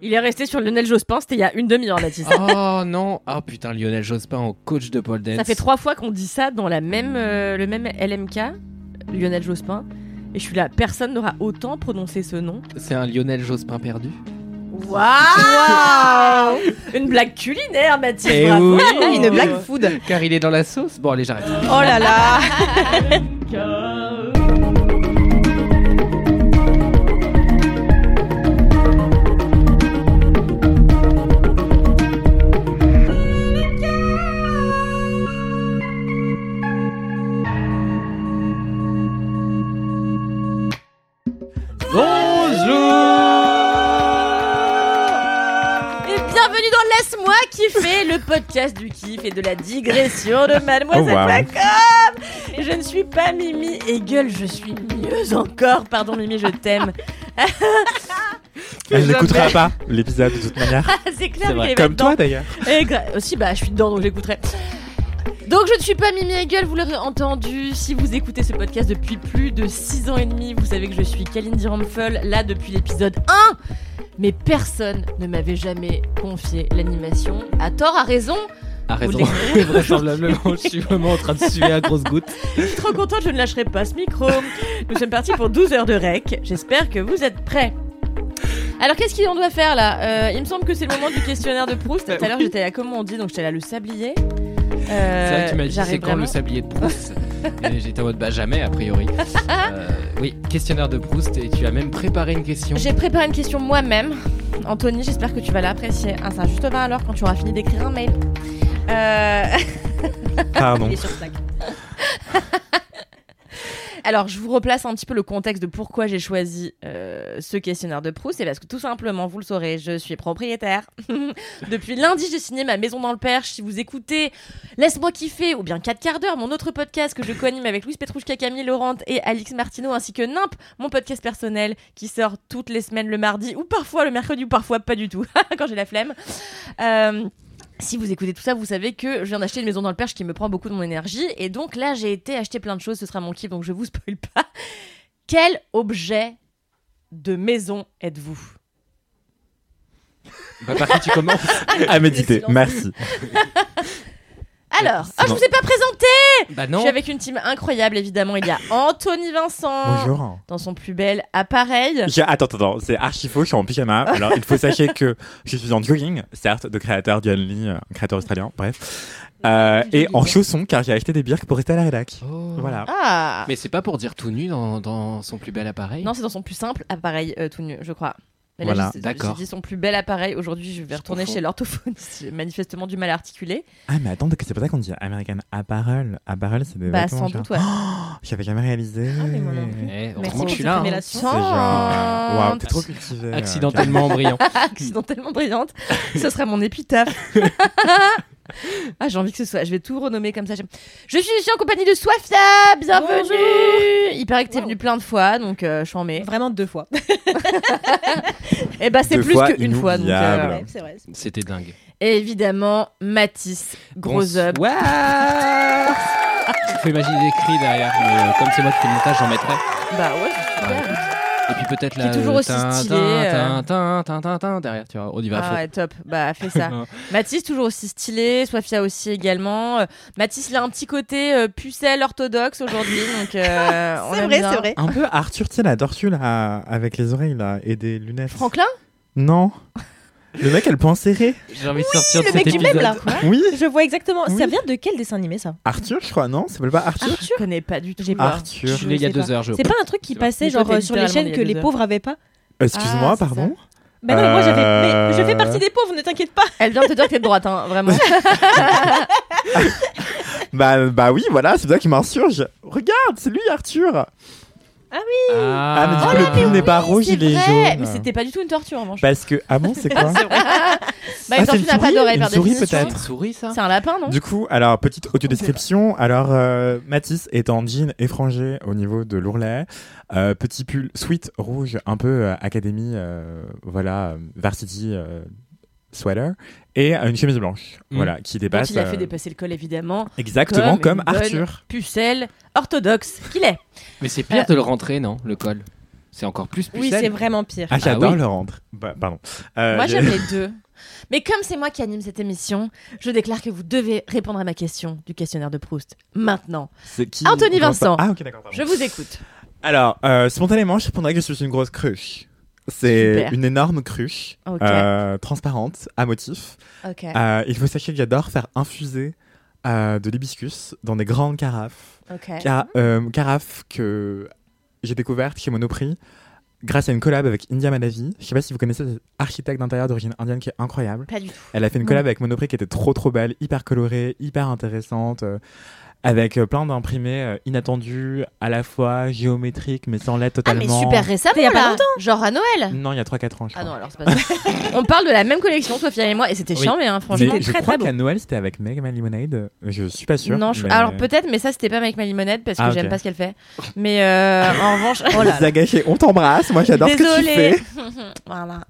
Il est resté sur Lionel Jospin, c'était il y a une demi-heure, Baptiste. Oh non Ah putain, Lionel Jospin en coach de pole dance. Ça fait trois fois qu'on dit ça dans la même, euh, le même LMK, Lionel Jospin. Et je suis là, personne n'aura autant prononcé ce nom. C'est un Lionel Jospin perdu Waouh Une blague culinaire, Mathilde. Eh bravo. oui. Une blague food. Car il est dans la sauce Bon allez, j'arrête. Oh là là. Laisse-moi kiffer, le podcast du kiff et de la digression de Mademoiselle.com. Et Je ne suis pas Mimi et gueule, je suis mieux encore. Pardon Mimi, je t'aime. Elle n'écoutera pas l'épisode de toute manière. C'est clair Comme toi d'ailleurs. Aussi, bah, je suis dedans, donc j'écouterai. Donc, je ne suis pas Mimi Hegel, vous l'aurez entendu. Si vous écoutez ce podcast depuis plus de 6 ans et demi, vous savez que je suis Kalindi Ramphel, là depuis l'épisode 1. Mais personne ne m'avait jamais confié l'animation. À tort, à raison. A raison. Vraisemblablement, je suis vraiment en train de suer à grosses gouttes. Je suis trop contente, je ne lâcherai pas ce micro. Nous sommes partis pour 12 heures de rec. J'espère que vous êtes prêts. Alors, qu'est-ce qu'on doit faire là? Euh, Il me semble que c'est le moment du questionnaire de Proust. Tout à l'heure, j'étais à comment on dit, donc j'étais là le sablier. C'est vrai que tu m'as dit Euh, c'est quand le sablier de Proust j'étais en mode bah jamais a priori. Euh, oui, questionnaire de Proust et tu as même préparé une question. J'ai préparé une question moi-même. Anthony, j'espère que tu vas l'apprécier. Ah, ça juste 20 alors quand tu auras fini d'écrire un mail. Euh... Pardon. Il est sur Slack. Alors, je vous replace un petit peu le contexte de pourquoi j'ai choisi euh, ce questionnaire de Proust. C'est parce que tout simplement, vous le saurez, je suis propriétaire. Depuis lundi, j'ai signé ma maison dans le Perche. Si vous écoutez Laisse-moi kiffer ou bien 4 quarts d'heure, mon autre podcast que je co-anime avec Louise Petrouchka, Camille Laurent et Alix Martineau, ainsi que NIMP, mon podcast personnel qui sort toutes les semaines le mardi ou parfois le mercredi ou parfois pas du tout quand j'ai la flemme. Euh, si vous écoutez tout ça, vous savez que je viens d'acheter une maison dans le Perche qui me prend beaucoup de mon énergie. Et donc là, j'ai été acheter plein de choses. Ce sera mon kiff, donc je vous spoil pas. Quel objet de maison êtes-vous Bah, par qui tu commences À méditer. Merci. Alors, ah, je vous ai pas présenté Bah Je non. suis avec une team incroyable, évidemment. Il y a Anthony Vincent. Bonjour. Dans son plus bel appareil. Je- Attends, attends, c'est archi faux, je suis en pyjama. Alors, il faut sachez que je suis en jogging, certes, de créateur du Only, euh, un créateur australien, bref. Euh, et en chaussons, car j'ai acheté des birks pour rester à la rédac. Oh. Voilà. Ah Mais c'est pas pour dire tout nu dans, dans son plus bel appareil? Non, c'est dans son plus simple appareil euh, tout nu, je crois. Mais là, Voilà, d'accord. J'ai dit son plus bel appareil. Aujourd'hui, je vais retourner chez l'orthophoniste. J'ai manifestement du mal à articuler. Ah, mais attends, c'est pas ça qu'on dit American Apparel. Apparel, c'est des Bah, sans genre. doute, ouais. Oh, J'avais jamais réalisé. Ah, mais moi non plus. Eh, Merci que je suis pour là. hein. Genre. Waouh, t'es trop cultivé. euh, Accidentellement brillant. accidentellement brillante. Ce sera mon épitaphe. ah, j'ai envie que ce soit. Je vais tout renommer comme ça. Je suis ici en compagnie de Swafia. Bienvenue. Il paraît que t'es venu plein de fois, donc euh, je suis en mai. Vraiment deux fois. Et bah, c'est Deux plus qu'une fois. Donc, euh, inoubliable. Ouais, c'est vrai. C'était dingue. Et évidemment, Mathis, gros up. Il faut imaginer des cris derrière, mais euh, comme c'est moi qui fais le montage, j'en mettrai. Bah ouais, c'est super. Ouais. Et puis peut-être Qui là. est toujours le aussi stylé, tin, euh. tin, tin, tin, tin, derrière, tu vois, on y va Ah ouais, top. Bah, fais ça. Mathis, toujours aussi stylé. Swafia aussi également. Euh, Mathis, il a un petit côté euh, pucelle orthodoxe aujourd'hui. Donc, euh, on C'est vrai, c'est vrai. Un peu Arthur, tu sais, la tortue là, avec les oreilles là, et des lunettes. Franklin? Non. Le mec, elle peut en serrer. J'ai envie de sortir de le cet mec du épisode. même là. Oui. Je vois exactement. Oui. Ça vient de quel dessin animé ça? Arthur, je crois, non? Ça s'appelle pas Arthur? Je connais pas du tout. J'ai peur. Arthur. Je suis né il y a deux pas. heures, je C'est pas un truc qui passait genre toi, euh, sur les chaînes a que les pauvres avaient pas? Excuse-moi, Ah, pardon? Bah non, mais moi j'avais. Euh, Mais je fais partie des pauvres, ne t'inquiète pas. Elle vient de te dire que t'es de droite, hein, vraiment. Bah, bah oui, voilà, c'est ça qui m'insurge. Regarde, c'est lui, Arthur. Ah, mais du coup, Ah, le pull n'est pas rouge, il est vrai. jaune. Mais c'était pas du tout une tortue en revanche. Parce que. Ah bon, c'est quoi bah, Ah, une c'est tortue une n'a pas souris d'oreille Une par souris, définition. peut-être. Une souris, ça C'est un lapin, non Du coup, alors, petite audio description. Alors, euh, Mathis est en jean effrangé au niveau de l'ourlet. Euh, petit pull sweat rouge, un peu euh, académie, euh, voilà, euh, varsity euh, sweater. Et euh, une chemise blanche, Mm. voilà, qui Donc dépasse. il a fait euh, dépasser le col évidemment. Exactement comme Arthur. Pucelle orthodoxe qu'il est. Mais c'est pire de le rentrer, non Le col? C'est encore plus Oui, pucelle? c'est vraiment pire. Ah, j'adore oui. le rendre. Bah, pardon. Euh, Moi j'aime les deux. Mais comme c'est moi qui anime cette émission, je déclare que vous devez répondre à ma question du questionnaire de Proust. Maintenant, C'est qui Anthony Vincent. Ah, ok, d'accord. je vous écoute. Alors, euh, spontanément, je répondrais que je suis une grosse cruche. C'est une énorme cruche, euh, transparente, à motif. Euh, il faut sachez que j'adore faire infuser euh, de l'hibiscus dans des grandes carafes. Euh, carafes que j'ai découvertes chez Monoprix grâce à une collab avec India Madavi. Je sais pas si vous connaissez cette architecte d'intérieur d'origine indienne qui est incroyable. Pas du tout. Elle a fait une collab avec Monoprix qui était trop trop belle, hyper colorée, hyper intéressante, avec euh, plein d'imprimés euh, inattendus, à la fois géométriques mais sans lettres Ah mais totalement. super récemment Il y a pas là. longtemps. Genre à Noël. Non, il y a 3-4 ans, je Ah crois. non alors c'est pas ça. On parle de la même collection Sophia et moi et c'était Oui. chiant mais hein, franchement. mais je très, crois très beau. qu'à Noël c'était avec Meg My Lemonade. euh, Je suis pas sûr. Non, je- mais- alors peut-être, mais ça c'était pas avec ma limonade parce que Ah, ok. j'aime pas ce qu'elle fait. Mais euh, en revanche, oh là là. Zagaché, on t'embrasse. Moi, j'adore ce que tu fais. voilà.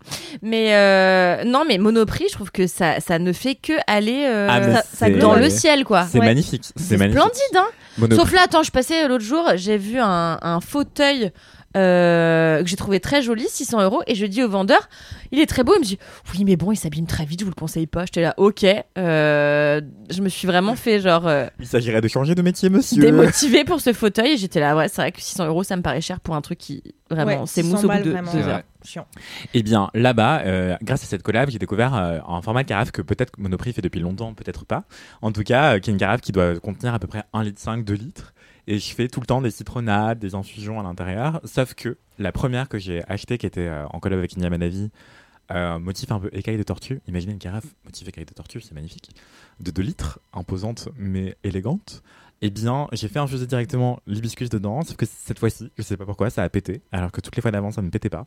Mais euh, non, mais Monoprix, je trouve que ça, ça ne fait que aller euh, Ah, ça- dans le ciel, quoi. C'est Ouais. magnifique. C'est magnifique. Splendide, hein. Sauf là, attends, je passais l'autre jour, j'ai vu un, un fauteuil euh, que j'ai trouvé très joli, 600 euros, et je dis au vendeur, il est très beau. Il me dit, oui, mais bon, il s'abîme très vite, je vous le conseille pas. J'étais là, ok. Euh, je me suis vraiment fait genre euh, Il s'agirait de changer de métier, monsieur. démotivée pour ce fauteuil, et j'étais là, ouais, c'est vrai que 600 euros, ça me paraît cher pour un truc qui vraiment Ouais, s'émousse 600 au bout de deux heures. Chiant. Eh bien, là-bas, euh, grâce à cette collab, j'ai découvert euh, un format de carafe que peut-être Monoprix fait depuis longtemps, peut-être pas. En tout cas, euh, qui est une carafe qui doit contenir à peu près 1,5 litre, 2 litres. Et je fais tout le temps des citronnades, des infusions à l'intérieur. Sauf que la première que j'ai achetée, qui était euh, en collab avec Inia Manavi, euh, motif un peu écaille de tortue. Imaginez une carafe motif écaille de tortue, c'est magnifique. De 2 litres, imposante mais élégante. Eh bien, j'ai fait infuser directement l'hibiscus dedans, sauf que cette fois-ci, je sais pas pourquoi, ça a pété, alors que toutes les fois d'avant, ça ne pétait pas,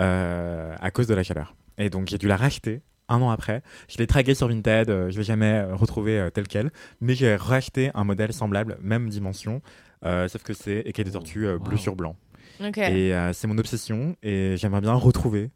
euh, à cause de la chaleur. Et donc, j'ai dû la racheter un an après. Je l'ai tragué sur Vinted, euh, je l'ai jamais euh, retrouvé euh, tel quel, mais j'ai racheté un modèle semblable, même dimension, euh, sauf que c'est écaille de tortue euh, bleu Wow. sur blanc. Et euh, c'est mon obsession, et j'aimerais bien retrouver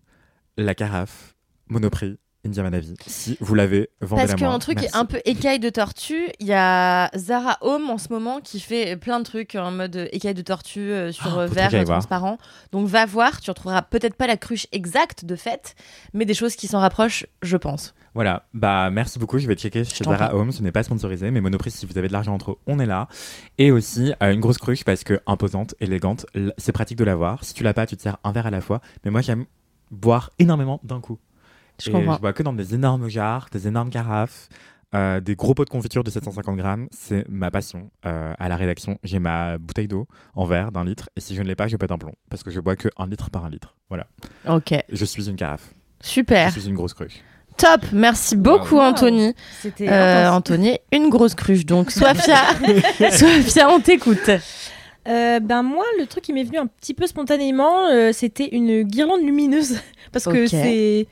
la carafe Monoprix India Manavi. Si vous l'avez, vendez-la Parce qu'un truc Merci. un peu écaille de tortue, il y a Zara Home en ce moment qui fait plein de trucs en mode écaille de tortue euh, sur Ah, euh, verre euh, transparent. Donc va voir, tu retrouveras peut-être pas la cruche exacte de fait, mais des choses qui s'en rapprochent, je pense. Voilà, bah merci beaucoup. Je vais checker chez Zara. Home. Ce n'est pas sponsorisé, mais Monoprix, si vous avez de l'argent entre eux, on est là. Et aussi euh, une grosse cruche parce que imposante, élégante, c'est pratique de l'avoir. Si tu l'as pas, tu te sers un verre à la fois. Mais moi, j'aime boire énormément d'un coup. Je Et comprends. je bois que dans des énormes jarres, des énormes carafes, euh, des gros pots de confiture de 750 grammes. C'est ma passion. Euh, à la rédaction, j'ai ma bouteille d'eau en verre d'un litre. Et si je ne l'ai pas, je pète un plomb parce que je bois que un litre par un litre. Voilà. Ok, Je suis une carafe. super. Je suis une grosse cruche. Top, merci beaucoup Wow. Anthony. C'était Euh. Anthony, une grosse cruche donc. Sophia, Sophia, on t'écoute. Euh, ben moi, le truc qui m'est venu un petit peu spontanément, euh, c'était une guirlande lumineuse parce que c'est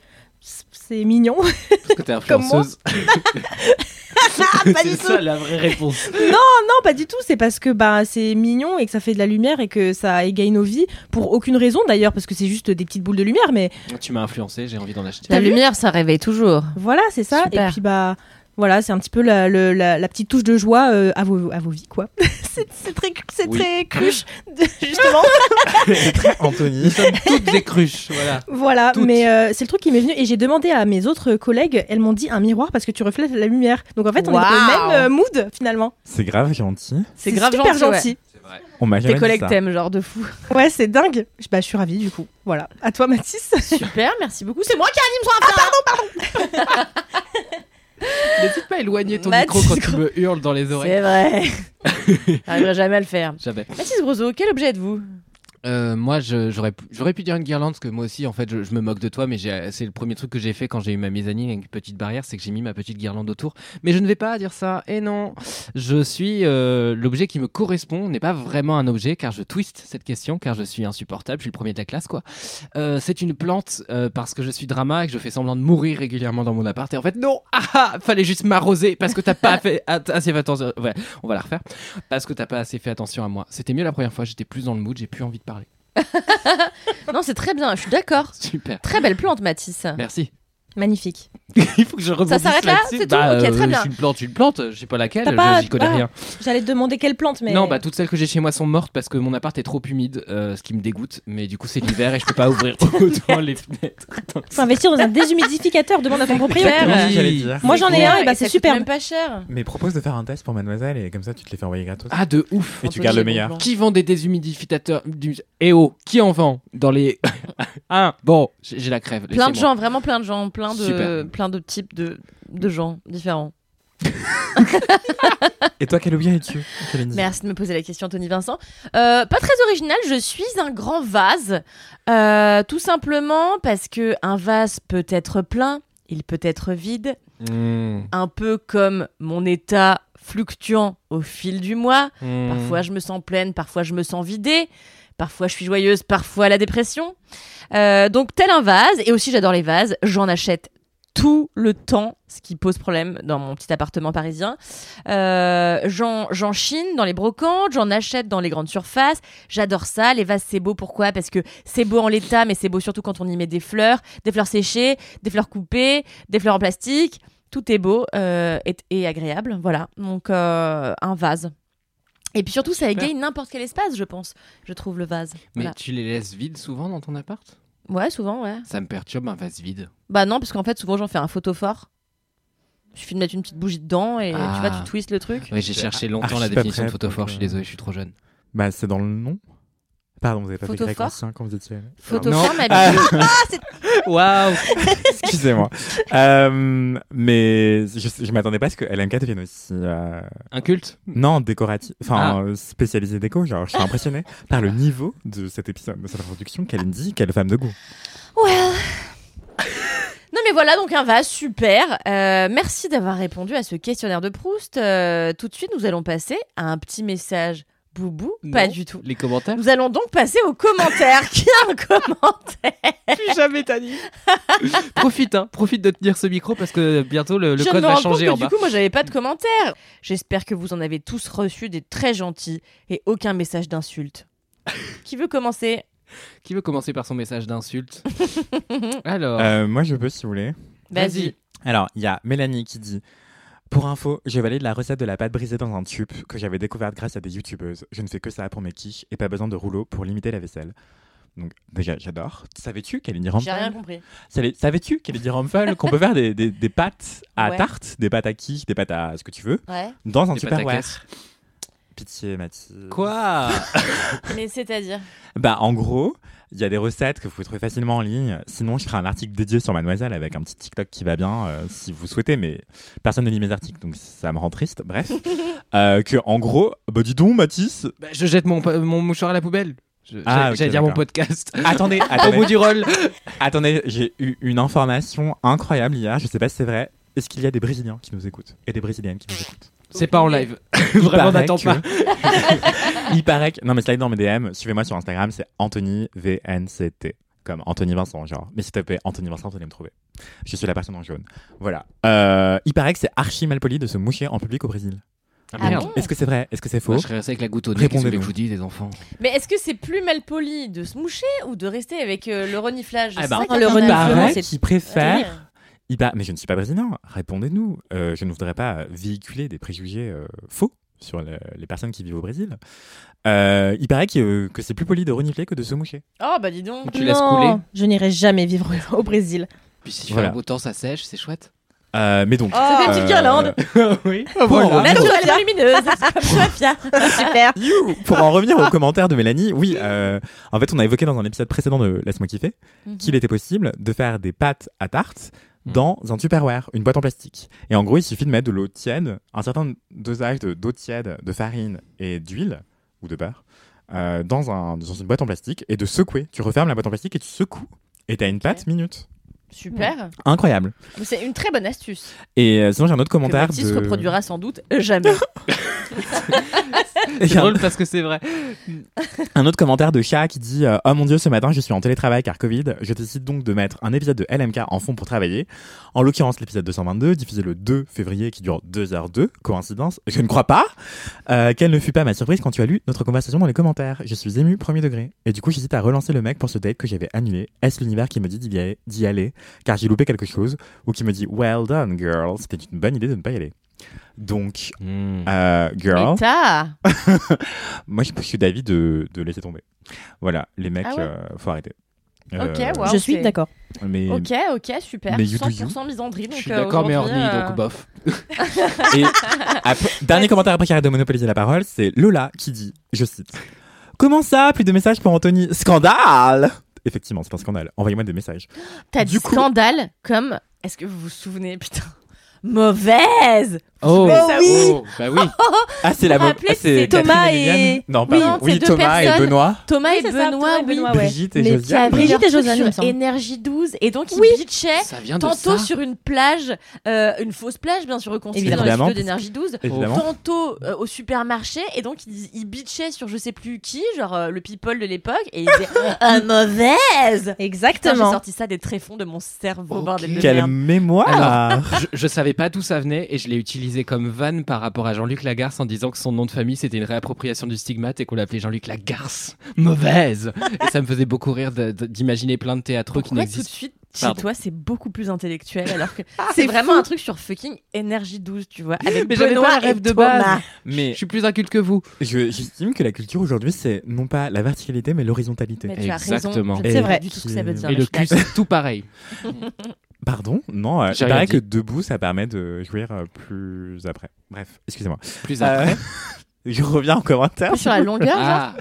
c'est mignon. Parce que t'es Comme moi. influenceuse. pas du c'est ça la vraie réponse. non, pas du tout. C'est parce que bah c'est mignon et que ça fait de la lumière et que ça égaye nos vies pour aucune raison d'ailleurs parce que c'est juste des petites boules de lumière. Mais Tu m'as influencé, j'ai envie d'en acheter. La lumière, ça réveille toujours. voilà, c'est ça. Super. Et puis bah voilà, c'est un petit peu la, le- la, la petite touche de joie euh, à vos à vos vies quoi. c'est très c'est Oui. très cruche de- justement. Anthony. Nous sommes toutes des cruches, voilà. Voilà, Toutes. mais euh, c'est le truc qui m'est venu et j'ai demandé à mes autres collègues, elles m'ont dit un miroir parce que tu reflètes la lumière. Donc en fait, on est Waouh. dans le même euh, mood finalement. C'est grave gentil. C'est grave super gentil. ouais. gentil. C'est vrai. On m'a Tes dit collègues t'aiment, genre de fou. Ouais, c'est dingue. Je- Bah, je suis ravie du coup. Voilà. À toi, Mathis. Super, merci beaucoup. C'est moi qui anime son affaire. N'hésite pas à éloigner ton Mathis micro quand tu me hurles dans les oreilles. C'est vrai. J'arriverai jamais à le faire. Jamais. Mathis Grosso, quel objet êtes-vous? Euh, moi, j'aurais pu- dire une guirlande parce que moi aussi, en fait, je, je me moque de toi, mais c'est le premier truc que j'ai fait quand j'ai eu ma mezzanine avec une petite barrière, c'est que j'ai mis ma petite guirlande autour. Mais je ne vais pas dire ça. Et non, je suis euh, l'objet qui me correspond n'est pas vraiment un objet car je twiste cette question car je suis insupportable. Je suis le premier de la classe, quoi. Euh, c'est une plante parce que je suis drama et que je fais semblant de mourir régulièrement dans mon appart. Et en fait, non, ah, ah, fallait juste m'arroser parce que t'as pas fait assez fait attention. Ouais, on va la refaire parce que t'as pas assez fait attention à moi. C'était mieux la première fois. J'étais plus dans le mood, j'ai plus envie de parler. Non, c'est très bien, je suis d'accord. Super. Très belle plante, Mathis. Merci. Magnifique. Il faut que je rebondisse s'arrête là. C'est tout Bah, Ok, très euh, bien. Je suis une plante, une plante, je sais pas laquelle, pas- j'y connais ah. rien. J'allais te demander quelle plante, mais. Non, bah toutes celles que j'ai chez moi sont mortes parce que mon appart est trop humide, euh, ce qui me dégoûte. Mais du coup, c'est l'hiver et je peux pas ouvrir autant les fenêtres. Faut investir dans un déshumidificateur, demande à ton propriétaire. Super. Oui. Moi, j'en ai un, et bah, ça c'est superbe. même pas cher. Mais propose de faire un test pour mademoiselle et comme ça tu te les fais envoyer gratos. Ah, de ouf. et tu gardes le meilleur. Qui vend des déshumidificateurs. Eh oh, qui en vend dans les. ah, bon, j'ai la crève. Plein de gens, vraiment plein de gens, plein de, Super. plein de types de, de gens différents. Et toi, quel objet es-tu Merci de me poser la question, Anthony Vincent. Euh, pas très original, je suis un grand vase. Euh, tout simplement parce que un vase peut être plein, il peut être vide, Mmh, un peu comme mon état fluctuant au fil du mois. mmh. Parfois je me sens pleine, parfois je me sens vidée, parfois je suis joyeuse, parfois la dépression. Euh, donc tel un vase, et aussi j'adore les vases, j'en achète tout le temps, ce qui pose problème dans mon petit appartement parisien. Euh, j'en chine dans les brocantes, j'en achète dans les grandes surfaces. J'adore ça. Les vases, c'est beau. Pourquoi? Parce que c'est beau en l'état, mais c'est beau surtout quand on y met des fleurs, des fleurs séchées, des fleurs coupées, des fleurs en plastique. Tout est beau euh, et, et agréable. Voilà. Donc, euh, un vase. Et puis surtout, ça égaye n'importe quel espace, je pense. Je trouve le vase. Mais Voilà. tu les laisses vides souvent dans ton appart? Ouais, souvent, ouais. Ça me perturbe un vase vide. Bah non, parce qu'en fait, souvent, j'en fais un photophore. Il suffit de mettre une petite bougie dedans et tu Ah. vois, tu twistes le truc. Oui, j'ai cherché longtemps archi la définition de photophore, je suis désolé, je suis trop jeune. Bah, c'est dans le nom. Pardon, vous avez pas fait grec Photophore ancien quand vous étiez. Photophore, ma Ah. bille. Waouh Excusez-moi. Euh, mais je, je m'attendais pas à ce que LMK devienne aussi. euh, Un culte? Non, décoratif. Ah. Enfin, euh, spécialisé déco. Genre, je suis impressionné par le niveau de cet épisode, de cette introduction. Kalindi, quelle femme de goût. Well. Non mais voilà donc un vase super. Euh, merci d'avoir répondu à ce questionnaire de Proust. Euh, tout de suite nous allons passer à un petit message boubou. Pas du tout. Les commentaires Nous allons donc passer aux commentaires. Qui a un commentaire Plus jamais t'as dit Profite, hein, profite de tenir ce micro parce que bientôt le, le code va changer que en du bas. coup moi j'avais pas de commentaires. J'espère que vous en avez tous reçu des très gentils et aucun message d'insulte. Qui veut commencer? Qui veut commencer par son message d'insulte? Alors, Euh, moi, je peux, si vous voulez. Vas-y. Alors, il y a Mélanie qui dit Pour info, je valide la recette de la pâte brisée dans un tube que j'avais découverte grâce à des youtubeuses. Je ne fais que ça pour mes quiches et pas besoin de rouleau pour limiter la vaisselle. Donc, déjà, j'adore. Savais-tu, Kalindi J'ai rien compris. Savais- Savais-tu, Kalindi Rampal, qu'on peut faire des, des, des pâtes à Ouais. tarte, des pâtes à quiche, des pâtes à ce que tu veux, Ouais. dans un Des caisse. Pitié, Mathilde. Quoi? Mais c'est-à-dire? Bah, en gros, il y a des recettes que vous pouvez trouver facilement en ligne. Sinon, je ferai un article dédié sur Mademoiselle avec un petit TikTok qui va bien, euh, si vous souhaitez, mais personne ne lit mes articles, donc ça me rend triste. Bref. Euh, que, en gros, bah, dis donc, Mathis. Bah, Je jette mon, mon mouchoir à la poubelle. Je- Ah, J'allais j'allais dire mon podcast. Attendez, Au attendez. bout du rôle. attendez, j'ai eu une information incroyable hier. Je sais pas si c'est vrai. Est-ce qu'il y a des Brésiliens qui nous écoutent et des Brésiliennes qui nous écoutent? C'est pas en live. Vraiment, n'attends que- pas. Il paraît que. Non, mais slide dans mes DM. Suivez-moi sur Instagram, c'est Anthony VNCT. Comme Anthony Vincent, genre. Mais s'il te plaît, Anthony Vincent, vous allez me trouver. Je suis la personne en jaune. Voilà. Euh, il paraît que c'est archi mal poli de se moucher en public au Brésil. Ah merde. bon Est-ce que c'est vrai? Est-ce que c'est faux? Moi, je serais resté avec la goutte au nez. Qu'est-ce que je vous dis, les enfants? Mais est-ce que c'est plus mal poli de se moucher ou de rester avec euh, le reniflage? Ah bah, ça qui le paraît c'est- qu'il préfère. Mais je ne suis pas brésilien. Répondez-nous. Euh, je ne voudrais pas véhiculer des préjugés euh, faux sur le- les personnes qui vivent au Brésil. Euh, il paraît que, que c'est plus poli de renifler que de se moucher. Oh bah dis donc. Tu laisses Non, couler Je n'irai jamais vivre au Brésil. Puis s'il Voilà. fait un beau temps, ça sèche, c'est chouette. Euh, mais donc. Ça fait une petite euh, guirlande. oui. pour en revenir- Naturellement lumineuse, c'est comme Sofia. Super. You Pour en revenir aux commentaires de Mélanie, oui, euh, en fait, on a évoqué dans un épisode précédent de Laisse-moi kiffer Mhm. qu'il était possible de faire des pâtes à tarte. Dans un Tupperware, une boîte en plastique. Et en gros, il suffit de mettre de l'eau tiède, un certain dosage de- d'eau tiède, de farine et d'huile ou de beurre. euh, dans, un, dans une boîte en plastique et de secouer. Tu refermes la boîte en plastique et tu secoues. Et t'as une pâte minute. Super. Incroyable. C'est une très bonne astuce. Et euh, sinon, j'ai un autre Que commentaire. Mathis de... reproduira sans doute jamais. C'est un- drôle parce que c'est vrai. Un autre commentaire de chat qui dit euh, Oh mon dieu, ce matin je suis en télétravail car Covid. Je décide donc de mettre un épisode de LMK en fond pour travailler. En l'occurrence, l'épisode 222, diffusé le 2 février qui dure 2h02. Coïncidence? Je ne crois pas. Euh, quelle ne fut pas ma surprise quand tu as lu notre conversation dans les commentaires Je suis ému, premier degré. Et du coup, j'hésite à relancer le mec pour ce date que j'avais annulé. Est-ce l'univers qui me dit d'y aller, aller? Car j'ai loupé quelque chose Ou qui me dit Well done, girl. C'était une bonne idée de ne pas y aller. Donc, Hmm. euh, girl. Moi, je je suis d'avis de, de laisser tomber. Voilà, les mecs, Ah ouais euh, faut arrêter. Ok, Euh, wow. Je suis d'accord. Mais, Ok, ok, super. Mais you do you. 100% misandrie. Je donc, suis euh, d'accord, mais horny, euh, donc bof. et après- dernier commentaire après qu'il arrête de monopoliser la parole, c'est Lola qui dit, je cite, Comment ça, plus de messages pour Anthony? Scandale Effectivement, c'est un scandale. Envoyez-moi des messages. T'as Du dit coup- scandale comme. Est-ce que vous vous souvenez, putain Mauvaise Oh, Oh oui. oh, bah oui. Ah, c'est la rappelez, ah, c'est c'est Thomas et- Liliane Non, Oui, Oui, deux Thomas et personnes. Benoît. Thomas Oui, et ça, Benoît, Thomas et oui. Benoît, ouais. Brigitte et Mais qui Josiane. avaient Brigitte et Josiane, sur. Énergie 12 et donc ils Oui. bitchaient Ça tantôt ça. sur une plage, euh, une fausse plage bien sûr reconstituée dans les Évidemment. d'Énergie 12, Évidemment. tantôt euh, au supermarché et donc ils, ils bitchaient sur je sais plus qui, genre euh, le people de l'époque et ils disaient ah, mauvaise. Putain, J'ai Exactement. sorti ça des tréfonds de mon cerveau, bordel de Quelle mémoire je, je savais pas d'où ça venait et je l'ai utilisé comme vanne par rapport à Jean-Luc Lagarce en disant que son nom de famille c'était une réappropriation du stigmate et qu'on l'appelait Jean-Luc Lagarce. Mauvaise Et ça me faisait beaucoup rire d'imaginer plein de théâtres qui Pourquoi tout de n'existent suite chez Pardon. toi c'est beaucoup plus intellectuel alors que c'est c'est vraiment fou. un truc sur fucking énergie 12 tu vois avec Mais j'avais pas le rêve de Thomas. base. Mais Je suis plus inculte que vous. je- j'estime que la culture aujourd'hui, c'est non pas la verticalité, mais l'horizontalité. Mais tu as Exactement. C'est vrai. du tout ce que ça veut dire. Et le cul, c'est tout pareil. Pardon? Non, euh, J'ai il paraît que debout, ça permet de jouir euh, plus après. Bref, excusez-moi. Plus Euh, après. je reviens en commentaire. Sur la longueur, Ah.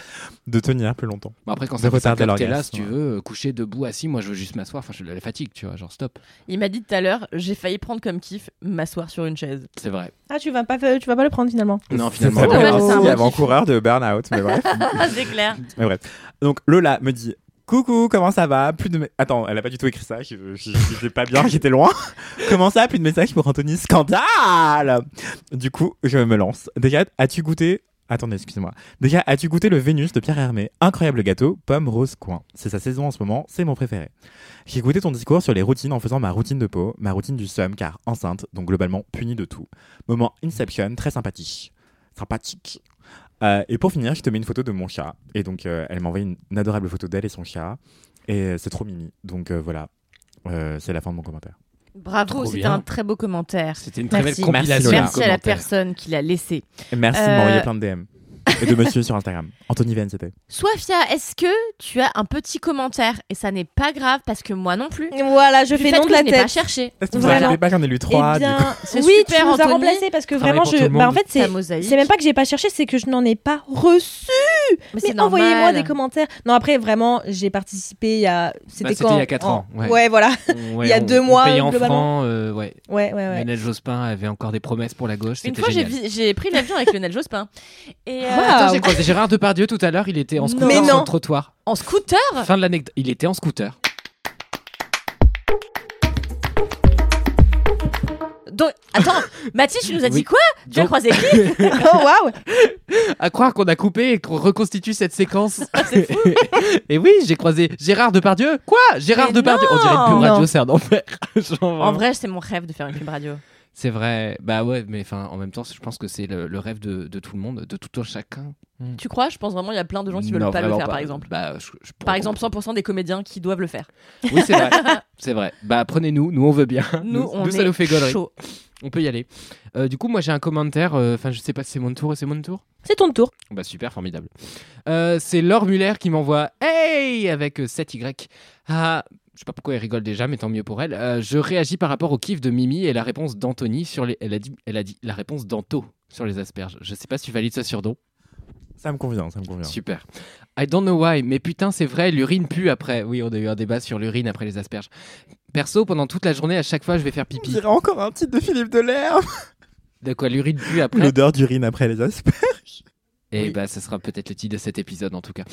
De tenir plus longtemps. Bon, après, quand De ça fait retarder 5 heures que t'es là, l'orgasme, si tu veux, euh, coucher debout, assis, moi je veux juste m'asseoir. Enfin, je la fatigue, tu vois, genre stop. Il m'a dit tout à l'heure, j'ai failli prendre comme kiff m'asseoir sur une chaise. C'est vrai. Ah, tu vas pas, tu vas pas le prendre finalement. Non, C'est finalement. très Oh, c'est un avant-coureur de burn-out, mais bref. c'est clair. mais bref. Donc Lola me dit Coucou, comment ça va Plus de Attends, elle a pas du tout écrit ça, je, sais pas bien, j'étais loin. comment ça Plus de messages pour Anthony Scandale? Du coup, je me lance. Déjà, as-tu goûté Attendez, excusez-moi. Déjà, as-tu goûté le Vénus de Pierre Hermé? Incroyable gâteau, pomme rose coin. C'est sa saison en ce moment, c'est mon préféré. J'ai écouté ton discours sur les routines en faisant ma routine de peau, ma routine du somme car enceinte, donc globalement punie de tout. Moment Inception, très sympathique. Sympathique. Euh, et pour finir, je te mets une photo de mon chat. Et donc, euh, elle m'a envoyé une, une adorable photo d'elle et son chat. Et euh, c'est trop mimi. Donc euh, voilà, Euh, c'est la fin de mon commentaire. Bravo, c'était un très beau commentaire. C'était une très Merci. belle compilation. Merci, Merci à la personne qui l'a laissé. Et merci de m'envoyer plein de DM. Et de monsieur sur Instagram. Anthony Venn, c'était. Soifia, est-ce que tu as un petit commentaire? Et ça n'est pas grave parce que moi non plus. Voilà, je Du fais non que de la je n'ai pas tête. cherché. Est-ce que vous Voilà. pas, j'en ai lu trois. Eh du coup. bien, C'est oui, super, tu nous as Anthony. remplacé parce que vraiment, je, bah, en fait, c'est même pas que j'ai pas cherché, c'est que je n'en ai pas reçu. Mais envoyez-moi des commentaires. Non, après, vraiment, j'ai participé il y a. C'était Bah, c'était quand il y a quatre En- ans, ouais. Ouais, voilà. Ouais, Il y a on- deux on mois, payait en globalement. francs, euh, ouais. Ouais, ouais, ouais. Lionel Jospin avait encore des promesses pour la gauche. Une fois, j'ai pris l'avion avec Lionel Jospin. Et euh. Attends, j'ai croisé Gérard Depardieu tout à l'heure. Il était en scooter Mais sur non. le trottoir. en scooter? Fin de l'anecdote. Il était en scooter. Donc, attends, Mathis, tu nous as dit Oui. quoi? Tu as croisé qui? Oh, waouh. À croire qu'on a coupé et qu'on reconstitue cette séquence. C'est fou. et oui, j'ai croisé Gérard Depardieu. Quoi? Gérard Mais Depardieu On dirait une pub radio, c'est un enfer. Genre, En vrai, c'est mon rêve de faire une pub radio. C'est vrai. Bah ouais, mais enfin, en même temps, je pense que c'est le, le rêve de, de tout le monde, de tout un chacun. Tu crois? Je pense vraiment il y a plein de gens qui veulent Non, pas le faire, par exemple. Bah, je- je pourrais Par exemple, 100% des comédiens qui doivent le faire. Oui, c'est vrai. c'est vrai. Bah, prenez-nous. Nous, on veut bien. Nous, on nous, est ça nous fait gaulerie. chaud. On peut y aller. Euh, du coup, moi, j'ai un commentaire. euh, Enfin, je sais pas si c'est mon tour et c'est mon tour. C'est ton tour. Bah, super, formidable. Euh, c'est Laure Muller qui m'envoie Hey avec euh, 7Y. Ah. Je sais pas pourquoi elle rigole déjà, mais tant mieux pour elle. Euh, je réagis par rapport au kiff de Mimi et la réponse d'Anthony sur les. Elle a dit, elle a dit la réponse d'Anto sur les asperges. Je sais pas si tu valides ça sur don. Ça me convient, ça me convient. Super. I don't know why, mais putain, c'est vrai, l'urine pue après. Oui, on a eu un débat sur l'urine après les asperges. Perso, pendant toute la journée, à chaque fois, je vais faire On pipi. dirait encore un titre de Philippe Delerme. De quoi l'urine pue après? L'odeur d'urine après les asperges. Et Oui. bah, ce sera peut-être le titre de cet épisode en tout cas.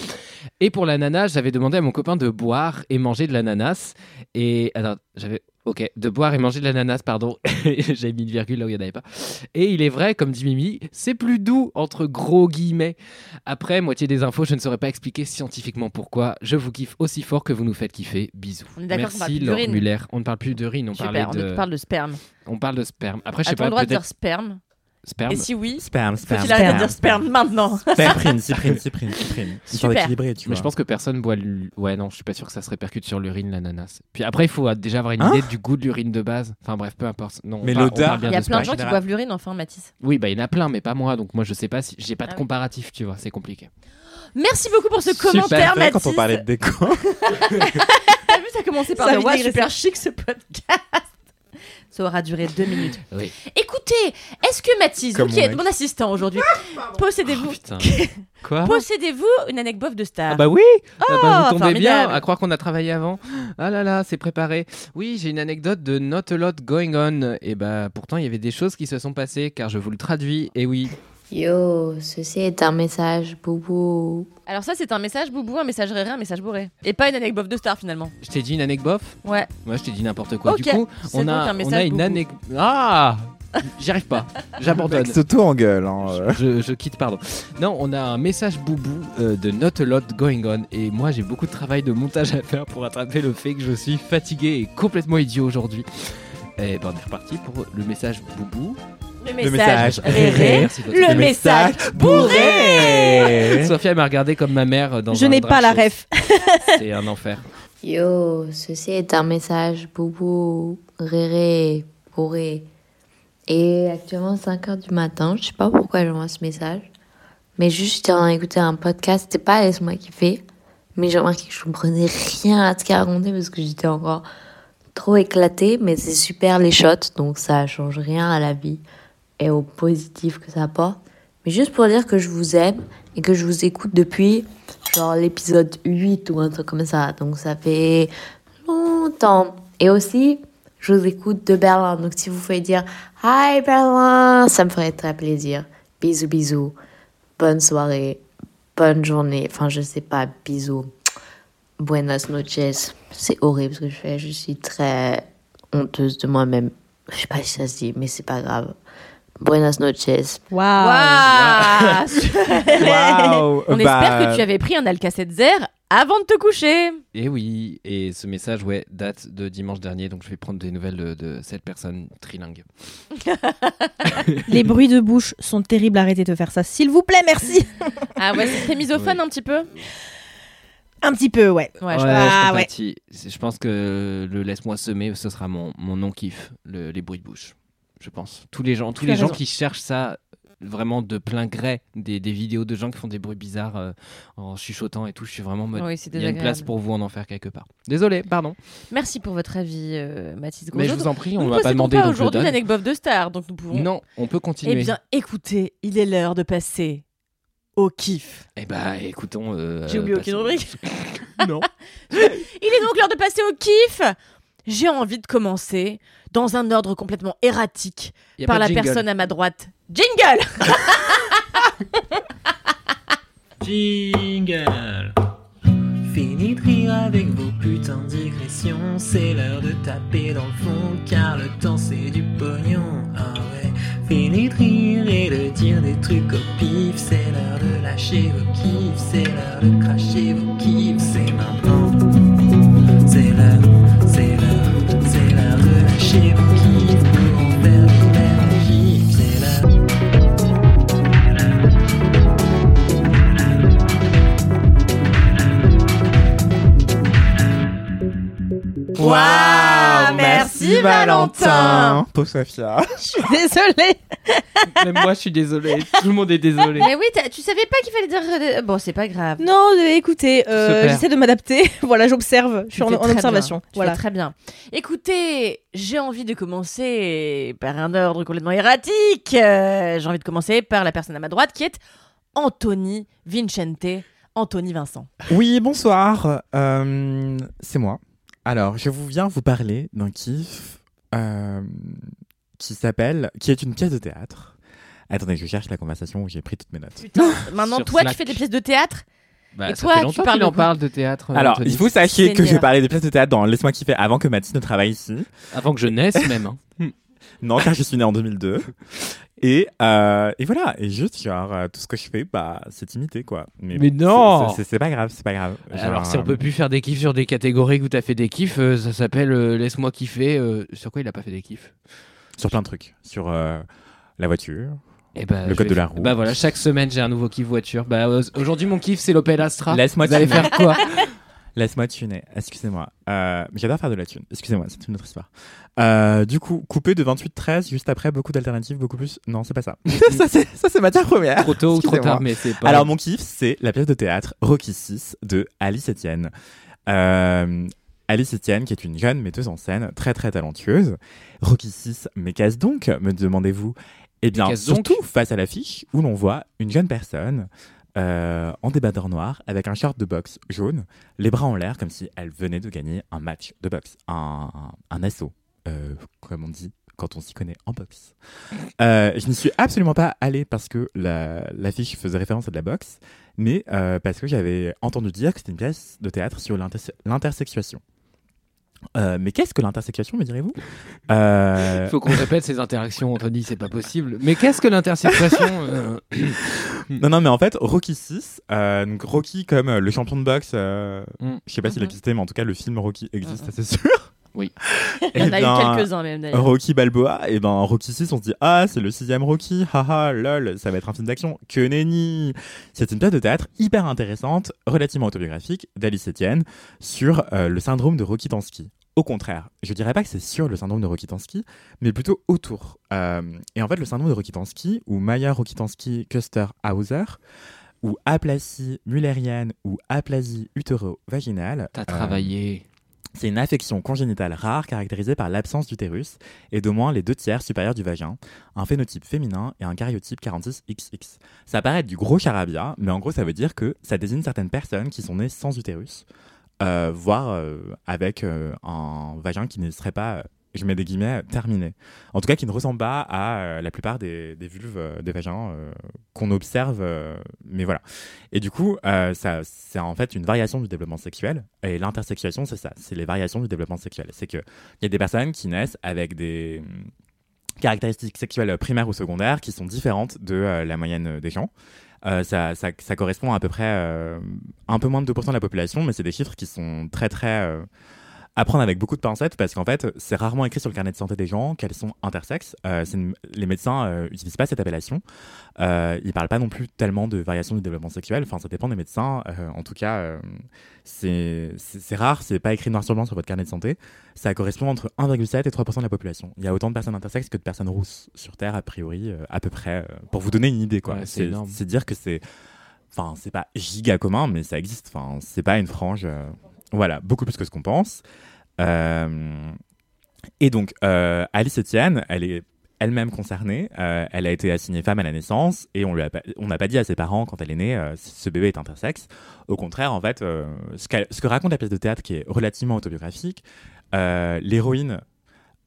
Et pour l'ananas, j'avais demandé à mon copain de boire et manger de l'ananas. Et alors, j'avais. Ok, de boire et manger de l'ananas, pardon. J'avais mis une virgule là où il n'y en avait pas. Et il est vrai, comme dit Mimi, c'est plus doux, entre gros guillemets. Après, moitié des infos, je ne saurais pas expliquer scientifiquement pourquoi. Je vous kiffe aussi fort que vous nous faites kiffer. Bisous. On est Merci Laure. Muller. On ne parle plus d'urine, on, Super, on de... parle de sperme. on parle de sperme. Après, je sais pas, le droit de dire sperme sperme. Et si oui, Sperme, faut sperme. arrête de dire sperme maintenant. Cyprine, cyprine, cyprine, cyprine. Super. d'équilibrer, tu Mais vois. je pense que personne boit. Ouais, non, je suis pas sûr que ça se répercute sur l'urine, l'ananas. Puis après, il faut euh, déjà avoir une Hein idée du goût de l'urine de base. Enfin bref, peu importe. Non, on Mais parle- on l'odeur- parle bien Il y a de plein de sperme. gens qui boivent l'urine, enfin, Mathis. Oui, bah il y en a plein, mais pas moi. Donc moi, je sais pas si j'ai pas de Ah oui. comparatif, tu vois. C'est compliqué. Merci beaucoup pour ce Super. commentaire, C'est vrai, Mathis. quand on parlait de déco. T'as vu, ça a commencé par Ça le a ouais, digressé. super chic ce podcast. Ça aura duré deux minutes. Oui. Écoutez, est-ce que Mathis, vous qui mon êtes mon assistant aujourd'hui, possédez-vous Oh. Quoi possédez-vous une anecdote de star? Ah bah oui Ah bah, Vous tombez formidable. bien, à croire qu'on a travaillé avant. Ah là là, c'est préparé. Oui, j'ai une anecdote de Not a Lot Going On. Et bah pourtant, il y avait des choses qui se sont passées, car je vous le traduis. Et oui, Yo, ceci est un message, boubou. Alors ça, c'est un message boubou, un message réré, un message bourré. Et pas une anecdote de star finalement. je t'ai dit une anecdote? Ouais. Moi, je t'ai dit n'importe quoi. Ok, Du coup, c'est on donc a, un on message a une boubou. anecdote. Ah J'y arrive pas. J'abandonne. s'auto-engueule. Hein, euh. Je, je quitte, pardon. Non, on a un message boubou euh, de Not a Lot Going On. Et moi, j'ai beaucoup de travail de montage à faire pour attraper le fait que je suis fatigué et complètement idiot aujourd'hui. Et ben, on est reparti pour le message boubou. Le message réré. Le message bourré. Sophia m'a regardé comme ma mère dans Je n'ai pas la ref. C'est un enfer. Yo, ceci est un message, boubou, réré, bourré. Et actuellement, 5 heures du matin, je sais pas pourquoi j'envoie ce message. Mais juste, j'étais en train d'écouter un podcast, c'était pas Laisse-moi kiffer. Mais j'ai remarqué que je comprenais rien à ce qu'il racontait parce que j'étais encore trop éclatée. Mais c'est super les shots, donc ça change rien à la vie et au positif que ça apporte. Mais juste pour dire que je vous aime et que je vous écoute depuis genre l'épisode 8 ou un truc comme ça. Donc ça fait longtemps. Et aussi, je vous écoute de Berlin. Donc si vous pouvez dire Hi Berlin, ça me ferait très plaisir. Bisous, bisous. Bonne soirée. Bonne journée. Enfin, je sais pas, bisous. Buenas noches. C'est horrible ce que je fais. Je suis très honteuse de moi-même. Je sais pas si ça se dit, mais c'est pas grave. Buenas noches. Waouh. Waouh Waouh On Bah, espère que tu avais pris un Alka-Seltzer avant de te coucher. Et oui, et ce message, ouais, date de dimanche dernier, donc je vais prendre des nouvelles de, de cette personne trilingue. Les bruits de bouche sont terribles. Arrêtez de faire ça, s'il vous plaît, merci. Ah ouais, c'est misophone un petit peu. Un petit peu, ouais. Ouais, Ouais, je- je Ah, ouais. Je pense que le laisse-moi semer, ce sera mon, mon non-kiff, le- les bruits de bouche. Je pense. Tous les gens, tous les gens qui cherchent ça vraiment de plein gré, des, des vidéos de gens qui font des bruits bizarres euh, en chuchotant et tout, je suis vraiment en mode. Oui, c'est Il y a une place pour vous en enfer quelque part. Désolé, pardon. Merci pour votre avis, euh, Mathis Mais je vous en prie, on ne m'a pas je le aujourd'hui donne. l'anecdote de star, donc nous pouvons. Non, on peut continuer. Eh bien, écoutez, il est l'heure de passer au kiff. Eh bah, écoutons. euh, J'ai oublié passons- aucune rubrique. non. Il est donc l'heure de passer au kiff. J'ai envie de commencer dans un ordre complètement erratique par la jingle. personne à ma droite. Jingle! Jingle. Fini de rire avec vos putains de digressions. C'est l'heure de taper dans le fond Car le temps c'est du pognon. Ah ouais. Fini de rire et de dire des trucs au pif. C'est l'heure de lâcher vos kiffs. C'est l'heure de cracher vos kiffs. C'est maintenant. C'est l'heure, de merci Valentin. Pauvre Sophia. Désolée. Même moi, je suis désolé. Tout le monde est désolé. Mais oui, tu savais pas qu'il fallait dire. euh, Bon, c'est pas grave. Non, euh, écoutez, euh, j'essaie de m'adapter. voilà, j'observe. Je suis en, observation. bien. Tu Voilà. fais très bien. Écoutez, j'ai envie de commencer par un ordre complètement erratique. Euh, j'ai envie de commencer par la personne à ma droite qui est Anthony Vincente. Anthony Vincent. Oui, bonsoir. Euh, c'est moi. Alors, je vous viens vous parler d'un kiff euh, qui s'appelle, qui est une pièce de théâtre Attendez, je cherche la conversation où j'ai pris toutes mes notes. Putain, maintenant, Sur toi, Slack. tu fais des pièces de théâtre Bah, Et ça toi, fait tu longtemps parles qu'il en de- parle de théâtre. euh, Alors, Anthony. il faut sachez que je Seigneur. parlais des pièces de théâtre dans Laisse-moi kiffer avant que Mathis ne travaille ici. Avant que je naisse même. hein. Non, car je suis né en 2002. Et, euh, et voilà, et juste, genre, euh, tout ce que je fais, bah, c'est imité, quoi. Mais non c'est- pas grave, c'est pas grave. Genre, Alors, si on euh, peut plus faire des kiffs sur des catégories où t'as fait des kiffs, euh, ça s'appelle euh, Laisse-moi kiffer. euh, sur quoi il a pas fait des kiffs? Sur plein de trucs. Sur euh, la voiture. Eh ben, Le code de la route. Bah voilà, chaque semaine j'ai un nouveau kiff voiture. Bah aujourd'hui mon kiff c'est l'Opel Astra. Laisse-moi Vous allez faire quoi? Laisse-moi tuner, excusez-moi. Euh, mais J'adore faire de la thune, excusez-moi, c'est une autre histoire. Euh, du coup, coupé de 28-13, juste après, beaucoup d'alternatives, beaucoup plus. Non, c'est pas ça. ça, c'est matière première. Trop tôt ou trop tard, mais c'est pas. Alors, mon kiff, c'est la pièce de théâtre Rocky 6 de Alice Etienne. Euh, Alice Etienne, qui est une jeune metteuse en scène très très talentueuse. Rocky 6, mais qu'est-ce donc, me demandez-vous? Eh bien, surtout face à l'affiche où l'on voit une jeune personne euh, en débardeur noir avec un short de boxe jaune, les bras en l'air comme si elle venait de gagner un match de boxe, un, un assaut, euh, comme on dit quand on s'y connaît en boxe. Euh, je n'y suis absolument pas allé parce que la- l'affiche faisait référence à de la boxe, mais euh, parce que j'avais entendu dire que c'était une pièce de théâtre sur l'interse- l'intersexuation. Euh, mais qu'est-ce que l'intersexuation, me direz-vous? Euh, Il faut qu'on répète ces interactions, Anthony, c'est pas possible. Mais qu'est-ce que l'intersexuation euh, Non, non, mais en fait, Rocky 6, euh, donc Rocky comme le champion de boxe, Mm. je sais pas s'il Mhm. existait, mais en tout cas, le film Rocky existe, Mhm. c'est sûr. Oui. Il y en Eh a bien, eu quelques-uns même d'ailleurs. Rocky Balboa, et ben Rocky 6, on se dit ah c'est le sixième Rocky, haha lol, ça va être un film d'action. Que nenni C'est une pièce de théâtre hyper intéressante, relativement autobiographique d'Alice Etienne sur euh, le syndrome de Rocky Tansky. Au contraire, je dirais pas que c'est sur le syndrome de Rocky Tansky, mais plutôt autour. Euh, et en fait, le syndrome de Rocky Tansky, ou Maya Rocky Tansky Custer Hauser, ou aplasie mullérienne ou aplasie utéro-vaginale. T'as euh, travaillé. C'est une affection congénitale rare caractérisée par l'absence d'utérus et d'au moins les deux tiers supérieurs du vagin, un phénotype féminin et un karyotype 46XX. Ça paraît être du gros charabia, mais en gros ça veut dire que ça désigne certaines personnes qui sont nées sans utérus, euh, voire euh, avec euh, un vagin qui ne serait pas, je mets des guillemets, terminé. En tout cas qui ne ressemble pas à euh, la plupart des, vulves, euh, des vagins euh, qu'on observe, mais voilà. Et du coup, ça, c'est en fait une variation du développement sexuel. Et l'intersexuation, c'est ça, c'est les variations du développement sexuel. C'est qu'il y a des personnes qui naissent avec des hum, caractéristiques sexuelles primaires ou secondaires qui sont différentes de la moyenne des gens. Ça, ça- correspond à, à peu près un peu moins de 2% de la population, mais c'est des chiffres qui sont très très à prendre avec beaucoup de pincettes parce qu'en fait, c'est rarement écrit sur le carnet de santé des gens qu'elles sont intersexes. Euh, une- les médecins n'utilisent pas cette appellation. Euh, ils parlent pas non plus tellement de variation du développement sexuel. Enfin, ça dépend des médecins. Euh, en tout cas, euh, c'est rare. C'est pas écrit noir sur blanc sur votre carnet de santé. Ça correspond entre 1,7 et 3% de la population. Il y a autant de personnes intersexes que de personnes rousses sur Terre, a priori, euh, à peu près. euh, pour vous donner une idée, quoi. Ouais, c'est c'est énorme. c'est dire que c'est. Enfin, c'est pas giga commun, mais ça existe. Enfin, c'est pas une frange. Voilà, beaucoup plus que ce qu'on pense. Euh, et donc, euh, Alice Etienne, elle est elle-même concernée. Euh, elle a été assignée femme à la naissance et on n'a pas dit à ses parents quand elle est née euh, si ce bébé est intersexe. Au contraire, en fait, ce, ce que raconte la pièce de théâtre qui est relativement autobiographique, l'héroïne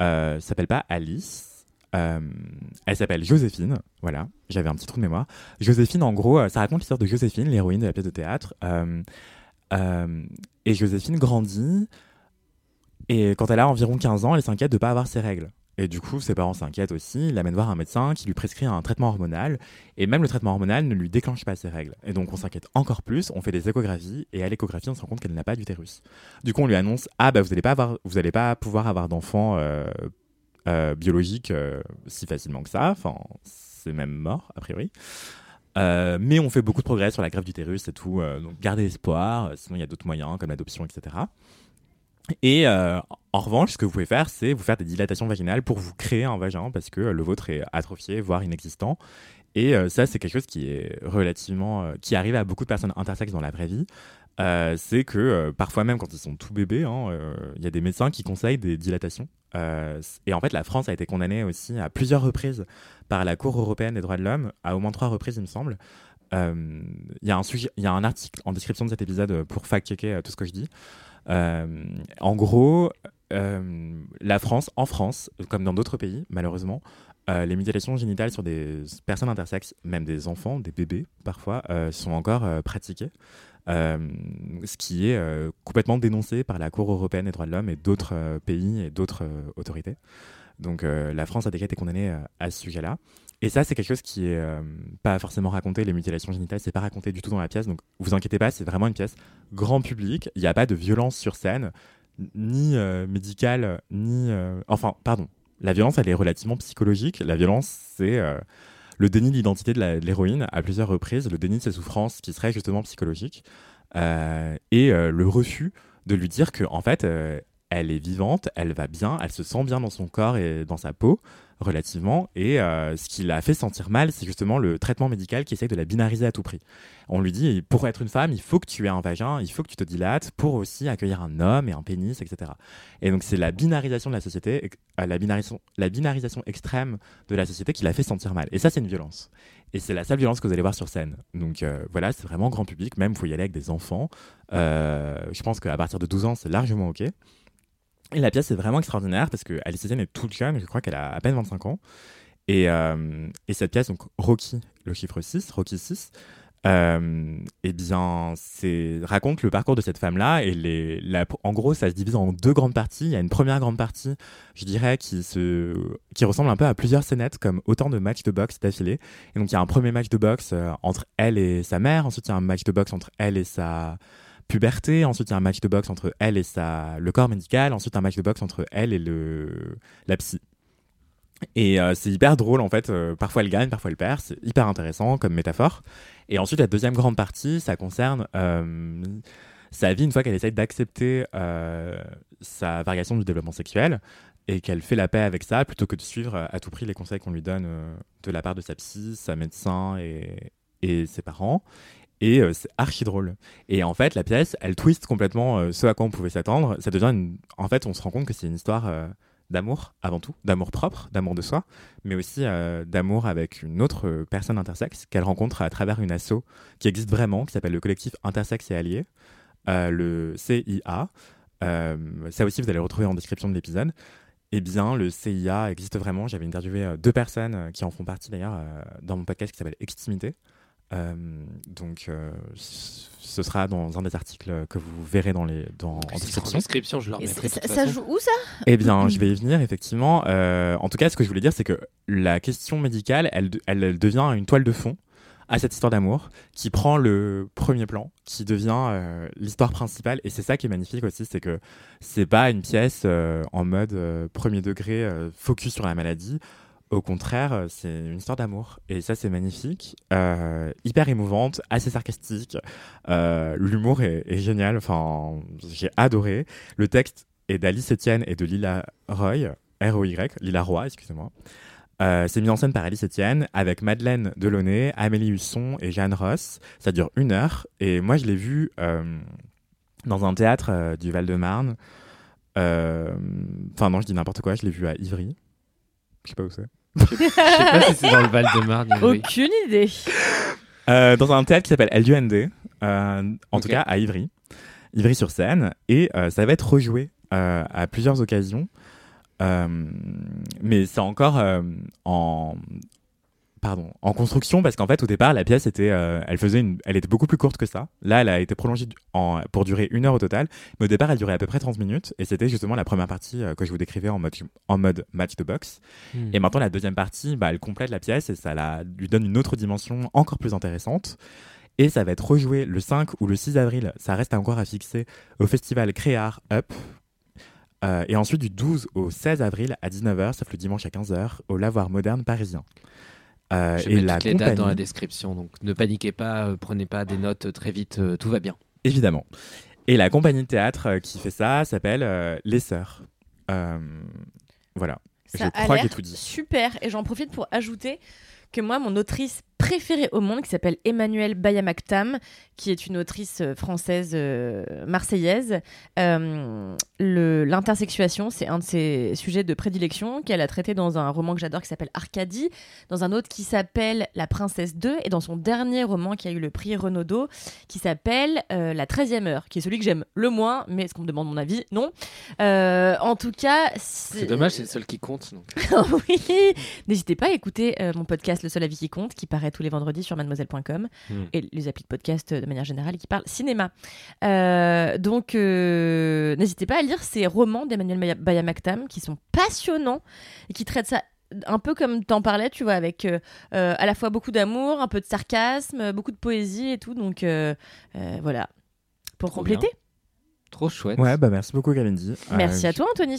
s'appelle pas Alice. elle s'appelle Joséphine, voilà, j'avais un petit trou de mémoire. Joséphine, en gros, ça raconte l'histoire de Joséphine, l'héroïne de la pièce de théâtre. Euh, et Joséphine grandit, et quand elle a environ 15 ans, elle s'inquiète de ne pas avoir ses règles. Et du coup, ses parents s'inquiètent aussi, l'amènent voir un médecin qui lui prescrit un traitement hormonal. Et même le traitement hormonal ne lui déclenche pas ses règles. Et donc, on s'inquiète encore plus, on fait des échographies, et à l'échographie, on se rend compte qu'elle n'a pas d'utérus. Du coup, on lui annonce Ah, bah, vous n'allez pas, pas pouvoir avoir d'enfants euh, euh, biologiques euh, si facilement que ça. Enfin, c'est même mort, a priori. Euh, mais on fait beaucoup de progrès sur la greffe d'utérus et tout. euh, donc, gardez espoir. euh, Sinon, il y a d'autres moyens, comme l'adoption, etc. Et en revanche, ce que vous pouvez faire, c'est vous faire des dilatations vaginales pour vous créer un vagin parce que le vôtre est atrophié, voire inexistant. Et ça, c'est quelque chose qui est relativement, qui arrive à beaucoup de personnes intersexes dans la vraie vie. Euh, c'est que euh, parfois même quand ils sont tout bébés, hein, euh, il y a des médecins qui conseillent des dilatations. Et en fait, la France a été condamnée aussi à plusieurs reprises par la Cour européenne des droits de l'homme, à au moins trois reprises, il me semble. Il y, y a un article en description de cet épisode pour fact-checker tout ce que je dis. En gros, la France, en France, comme dans d'autres pays, malheureusement, les mutilations génitales sur des personnes intersexes, même des enfants, des bébés parfois, sont encore pratiquées. Euh, ce qui est euh, complètement dénoncé par la Cour européenne des droits de l'homme et d'autres euh, pays et d'autres autorités. Donc la France a déjà été condamnée à ce sujet-là. Et ça, c'est quelque chose qui est euh, pas forcément raconté. Les mutilations génitales, c'est pas raconté du tout dans la pièce. Donc vous inquiétez pas, c'est vraiment une pièce grand public. Il n'y a pas de violence sur scène, ni médicale, ni. Enfin, pardon. La violence, elle est relativement psychologique. La violence, c'est le déni de l'identité de l'héroïne à plusieurs reprises, le déni de ses souffrances qui serait justement psychologique, euh, et euh, le refus de lui dire que en fait, euh, elle est vivante, elle va bien, elle se sent bien dans son corps et dans sa peau relativement. Et euh, ce qui l'a fait sentir mal, c'est justement le traitement médical qui essaye de la binariser à tout prix. On lui dit, pour être une femme, il faut que tu aies un vagin, il faut que tu te dilates pour aussi accueillir un homme et un pénis, etc. Et donc c'est la binarisation de la société, euh, la binarisation, extrême de la société qui l'a fait sentir mal. Et ça, c'est une violence. Et c'est la seule violence que vous allez voir sur scène. Donc euh, voilà, c'est vraiment grand public. Même, il faut y aller avec des enfants. Je pense qu'à partir de 12 ans, c'est largement OK. Et la pièce est vraiment extraordinaire parce que Alice Etienne est toute jeune, je crois qu'elle a à peine 25 ans. Et, euh, et cette pièce, donc Rocky, le chiffre 6, Rocky 6, euh, eh bien, raconte le parcours de cette femme-là et en gros, ça se divise en deux grandes parties. Il y a une première grande partie, je dirais, qui se, qui ressemble un peu à plusieurs scénettes, comme autant de matchs de boxe d'affilée. Et donc, il y a un premier match de boxe euh, entre elle et sa mère. Ensuite, il y a un match de boxe entre elle et sa puberté. Ensuite, il y a un match de boxe entre elle et sa, le corps médical. Ensuite, un match de boxe entre elle et le, la psy. Et euh, c'est hyper drôle en fait. Euh, parfois elle gagne, parfois elle perd. C'est hyper intéressant comme métaphore. Et ensuite la deuxième grande partie, ça concerne euh, sa vie une fois qu'elle essaye d'accepter sa variation du développement sexuel et qu'elle fait la paix avec ça plutôt que de suivre à tout prix les conseils qu'on lui donne de la part de sa psy, sa médecin et, et ses parents. Et euh, c'est archi drôle. Et en fait, la pièce, elle twist complètement euh, ce à quoi on pouvait s'attendre. Ça devient. En fait, on se rend compte que c'est une histoire euh, d'amour avant tout, d'amour propre, d'amour de soi, mais aussi d'amour avec une autre personne intersexe qu'elle rencontre à travers une asso qui existe vraiment, qui s'appelle le collectif Intersexe et Alliés, le CIA. Ça aussi, vous allez le retrouver en description de l'épisode. Eh bien, le CIA existe vraiment. J'avais interviewé deux personnes qui en font partie d'ailleurs dans mon podcast qui s'appelle Extimité. Euh, donc, euh, ce sera dans un des articles que vous verrez dans les, dans, en En description. description, je leur Et mettrai. ça, ça joue où ça? Eh bien, je vais y venir, effectivement. Euh, en tout cas, ce que je voulais dire, c'est que la question médicale, elle, elle, elle devient une toile de fond à cette histoire d'amour qui prend le premier plan, qui devient euh, l'histoire principale. Et c'est ça qui est magnifique aussi, c'est que c'est pas une pièce euh, en mode euh, premier degré, euh, focus sur la maladie. Au contraire, euh, c'est une histoire d'amour. Et ça, c'est magnifique. Euh, hyper émouvante, assez sarcastique. Euh, L'humour est, génial. Enfin, j'ai adoré. Le texte est d'Alice Etienne et de Lila Roy, R-O-Y, Lila Roy, excusez-moi. C'est mis en scène par Alice Etienne avec Madeleine Delaunay, Amélie Husson et Jeanne Ross. Ça dure une heure. Et moi, je l'ai vu dans un théâtre du Val-de-Marne. Enfin, non, je dis n'importe quoi. Je l'ai vu à Ivry. Je sais pas où c'est. Je sais pas si c'est dans le Val-de-Marne. Ivry. Aucune idée. Euh, dans un théâtre qui s'appelle LUND, euh, en tout Ok. cas à Ivry, Ivry-sur-Seine, et euh, ça va être rejoué euh, à plusieurs occasions, Euh, mais c'est encore euh, en pardon en construction parce qu'en fait au départ la pièce était euh, elle faisait une, elle était beaucoup plus courte que ça. Là elle a été prolongée en, pour durer une heure au total, mais au départ elle durait à peu près 30 minutes et c'était justement la première partie euh, que je vous décrivais en mode en mode match de boxe. Hmm. Et maintenant, la deuxième partie, bah, elle complète la pièce et ça la, lui donne une autre dimension encore plus intéressante. Et ça va être rejoué le 5 ou le 6 avril. Ça reste encore à fixer au festival Créar Up. Euh, et ensuite, du 12 au 16 avril à 19h, sauf le dimanche à 15h, au Lavoir Moderne parisien. Euh, Je et mets la toutes les dates dans la description, donc ne paniquez pas, euh, prenez pas des notes euh, très vite, euh, tout va bien. Évidemment. Et la compagnie de théâtre euh, qui fait ça s'appelle euh, Les Sœurs. Euh, voilà. Ça Je a crois l'air tout dit. super. Et j'en profite pour ajouter que moi, mon autrice préférée au monde, qui s'appelle Emmanuelle Bayamaktam, qui est une autrice euh, française euh, marseillaise, euh, l'intersexuation, c'est un de ses sujets de prédilection qu'elle a traité dans un roman que j'adore qui s'appelle Arcadie, dans un autre qui s'appelle La Princesse 2, et dans son dernier roman qui a eu le prix Renaudot, qui s'appelle euh, La 13e heure, qui est celui que j'aime le moins, mais est-ce qu'on me demande mon avis? Non. En tout cas, C'est dommage, c'est le seul qui compte. donc. oui, n'hésitez pas à écouter mon podcast Le seul avis qui compte, qui paraît tous les vendredis sur mademoiselle.com Mm. et les applis de podcast euh, de manière générale qui parle cinéma. Euh, donc, euh, n'hésitez pas à lire ces romans d'Emmanuel Bayamaktam qui sont passionnants et qui traitent ça un peu comme t'en parlais, tu vois, avec euh, à la fois beaucoup d'amour, un peu de sarcasme, beaucoup de poésie et tout. Donc, euh, euh, voilà. Pour Trop compléter. Trop chouette. Ouais, bah merci beaucoup, Kalindi. Merci Euh, à toi, Anthony.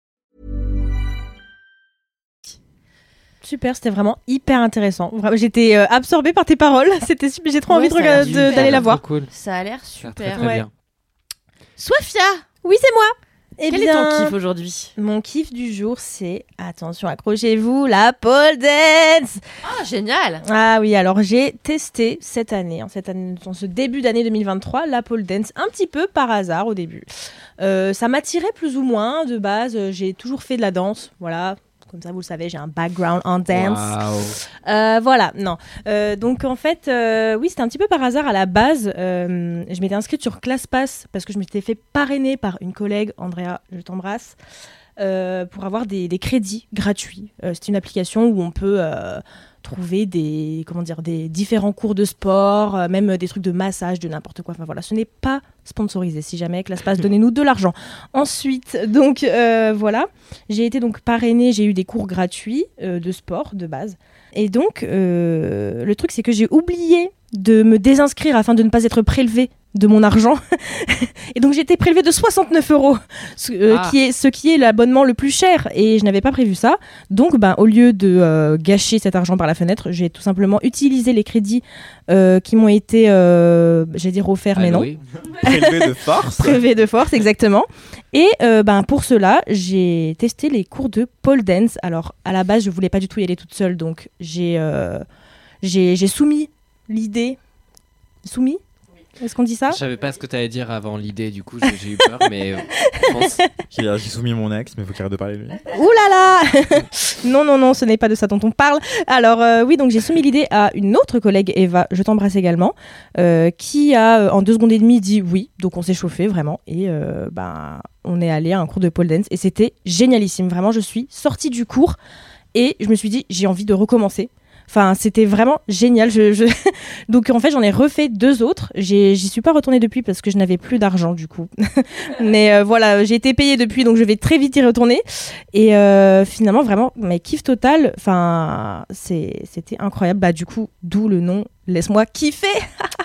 Super, c'était vraiment hyper intéressant. J'étais euh, absorbée par tes paroles. C'était super. J'ai trop Ouais, envie d'aller la voir. cool. Ça a l'air Ça a l'air super. Très, très Ouais. bien. Sofia, Oui, c'est moi. Eh quel bien, est ton kiff aujourd'hui? Mon kiff du jour, c'est attention, accrochez-vous, la pole dance. Ah, génial Ah oui, alors j'ai testé cette année, en cette année, en ce début d'année 2023, la pole dance un petit peu par hasard au début. Euh, ça m'attirait plus ou moins de base. euh, J'ai toujours fait de la danse, voilà. Comme ça, vous le savez, j'ai un background en dance. Waouh. Euh, voilà, non. Euh, donc en fait, euh, oui, c'était un petit peu par hasard à la base. euh, je m'étais inscrite sur ClassPass parce que je m'étais fait parrainer par une collègue, Andrea, je t'embrasse, pour avoir des, des crédits gratuits. C'est une application où on peut trouver des, comment dire, des différents cours de sport, euh, même des trucs de massage, de n'importe quoi. Enfin voilà, ce n'est pas sponsorisé. Si jamais ClassPass, donnez-nous de l'argent. Ensuite, donc euh, voilà, j'ai été donc parrainée, j'ai eu des cours gratuits euh, de sport de base. Et donc, le truc, c'est que j'ai oublié de me désinscrire afin de ne pas être prélevée de mon argent. et donc, j'ai été prélevée de 69 euros, ce, euh, Ah. qui est, ce qui est l'abonnement le plus cher. Et je n'avais pas prévu ça. Donc, ben, au lieu de euh, gâcher cet argent par la fenêtre, j'ai tout simplement utilisé les crédits euh, qui m'ont été, euh, j'allais dire, offerts, mais non Alloué. Prélevé de force. prélevé de force, exactement. Et euh, ben, pour cela, j'ai testé les cours de pole dance. Alors, à la base, je voulais pas du tout y aller toute seule, donc j'ai euh, j'ai j'ai soumis l'idée. Soumis Est-ce qu'on dit ça Je savais pas ce que tu allais dire avant l'idée, du coup j'ai j'ai eu peur, mais euh, je pense- J'ai j'ai soumis mon ex, mais faut qu'il arrête de parler de lui. Ouh là là Non, non, non, ce n'est pas de ça dont on parle. Alors euh, oui, donc j'ai soumis l'idée à une autre collègue, Eva, je t'embrasse également, euh, qui a euh, en deux secondes et demie dit oui. Donc on s'est chauffé vraiment et euh, ben on est allé à un cours de pole dance et c'était génialissime. Vraiment, je suis sortie du cours et je me suis dit j'ai envie de recommencer. Enfin, c'était vraiment génial. Je, je- Donc, en fait, j'en ai refait deux autres. J'y suis pas retournée depuis parce que je n'avais plus d'argent, du coup. Mais euh, voilà, j'ai été payée depuis, donc je vais très vite y retourner. Et euh, finalement, vraiment, mais kiff total. Enfin, c'était incroyable. Bah, du coup, d'où le nom Laisse-moi kiffer.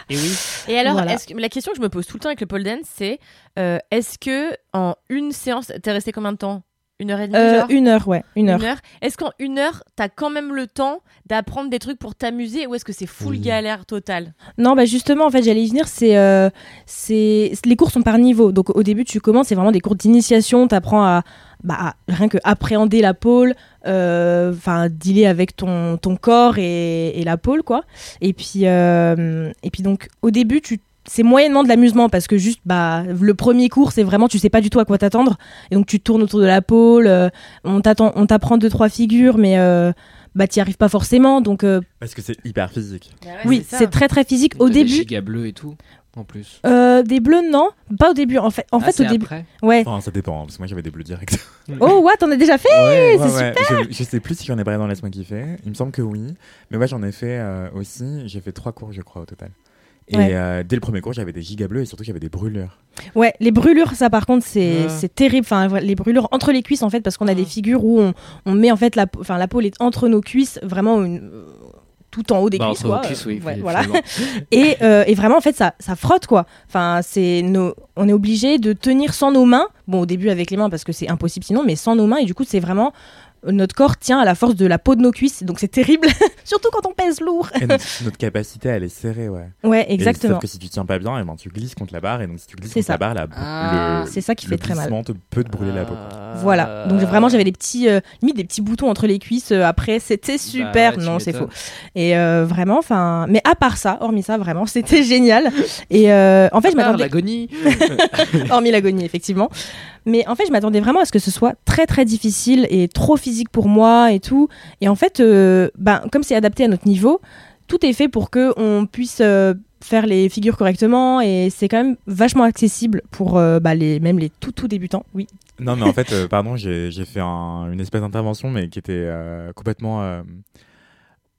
Et oui. Et alors, Voilà. est-ce que- la question que je me pose tout le temps avec le pole dance, c'est euh, est-ce que en une séance, t'es resté combien de temps? Une heure et demie Euh, genre une heure, ouais, une heure. Est-ce qu'en une heure, t'as quand même le temps d'apprendre des trucs pour t'amuser ou est-ce que c'est full Oui. galère totale? Non, bah justement, en fait, j'allais y venir. C'est, euh, c'est, les cours sont par niveau. Donc, au début, tu commences, c'est vraiment des cours d'initiation. T'apprends à, bah, à rien que appréhender la pôle, euh, enfin, dealer avec ton, ton corps et, et la pôle, quoi. Et puis, euh, et puis donc, au début, tu c'est moyennement de l'amusement parce que juste bah le premier cours c'est vraiment tu sais pas du tout à quoi t'attendre et donc tu tournes autour de la pôle euh, on t'attend on t'apprend deux trois figures mais euh, bah t'y arrives pas forcément donc euh, Parce que c'est hyper physique. oui c'est très très physique au T'as des début gigas bleus et tout, en plus. euh, des bleus, non Pas au début. En fait, en Ah, fait au début. après? Ouais. Enfin, ça dépend, parce que moi j'avais des bleus directs. Oh, what T'en as déjà fait Ouais, c'est ouais, Je, je sais plus si j'en ai parlé dans Laisse-moi kiffer. Il me semble que oui. Mais ouais, j'en ai fait euh, aussi. J'ai fait trois cours, je crois, au total. Et Ouais. euh, dès le premier cours, j'avais des gigas bleus et surtout j'avais des brûlures. Ouais, les brûlures, ça par contre, c'est Ah. c'est terrible. Enfin, les brûlures entre les cuisses, en fait, parce qu'on a des figures où on, on met en fait la, peau- enfin, la peau est entre nos cuisses, vraiment une- euh, tout en haut des Bah, cuisses. quoi. cuisses, oui, Ouais, fi- voilà. Et, euh, et vraiment, en fait, ça, ça frotte quoi. Enfin, c'est nos, on est obligé de tenir sans nos mains. Bon, au début avec les mains parce que c'est impossible sinon, mais sans nos mains. Et du coup, c'est vraiment notre corps tient à la force de la peau de nos cuisses. Donc c'est terrible, surtout quand on pèse lourd. Et notre, notre capacité, elle est serrée, ouais. Ouais, Et exactement. sauf que si tu tiens pas bien, et ben, tu glisses contre la barre. Et donc, si tu glisses C'est contre ça. la barre, la, Ah, le, c'est ça qui le fait très mal. te, peut te brûler la peau. Euh, Voilà. Donc vraiment, j'avais des petits, euh, limite des petits boutons entre les cuisses. euh, après, c'était super. Bah tu non, c'est faux. Et euh, vraiment, enfin, mais à part ça, hormis ça, vraiment, c'était génial. Et euh, en fait, je Ah, m'attendais, l'agonie. hormis l'agonie, effectivement. Mais en fait, je m'attendais vraiment à ce que ce soit très très difficile et trop physique pour moi et tout. Et en fait, euh, ben, comme c'est adapté à notre niveau, tout est fait pour que on puisse euh, faire les figures correctement et c'est quand même vachement accessible pour euh, bah, même les tout tout débutants. Oui. Non, mais en fait, pardon, j'ai fait un- une espèce d'intervention, mais qui était complètement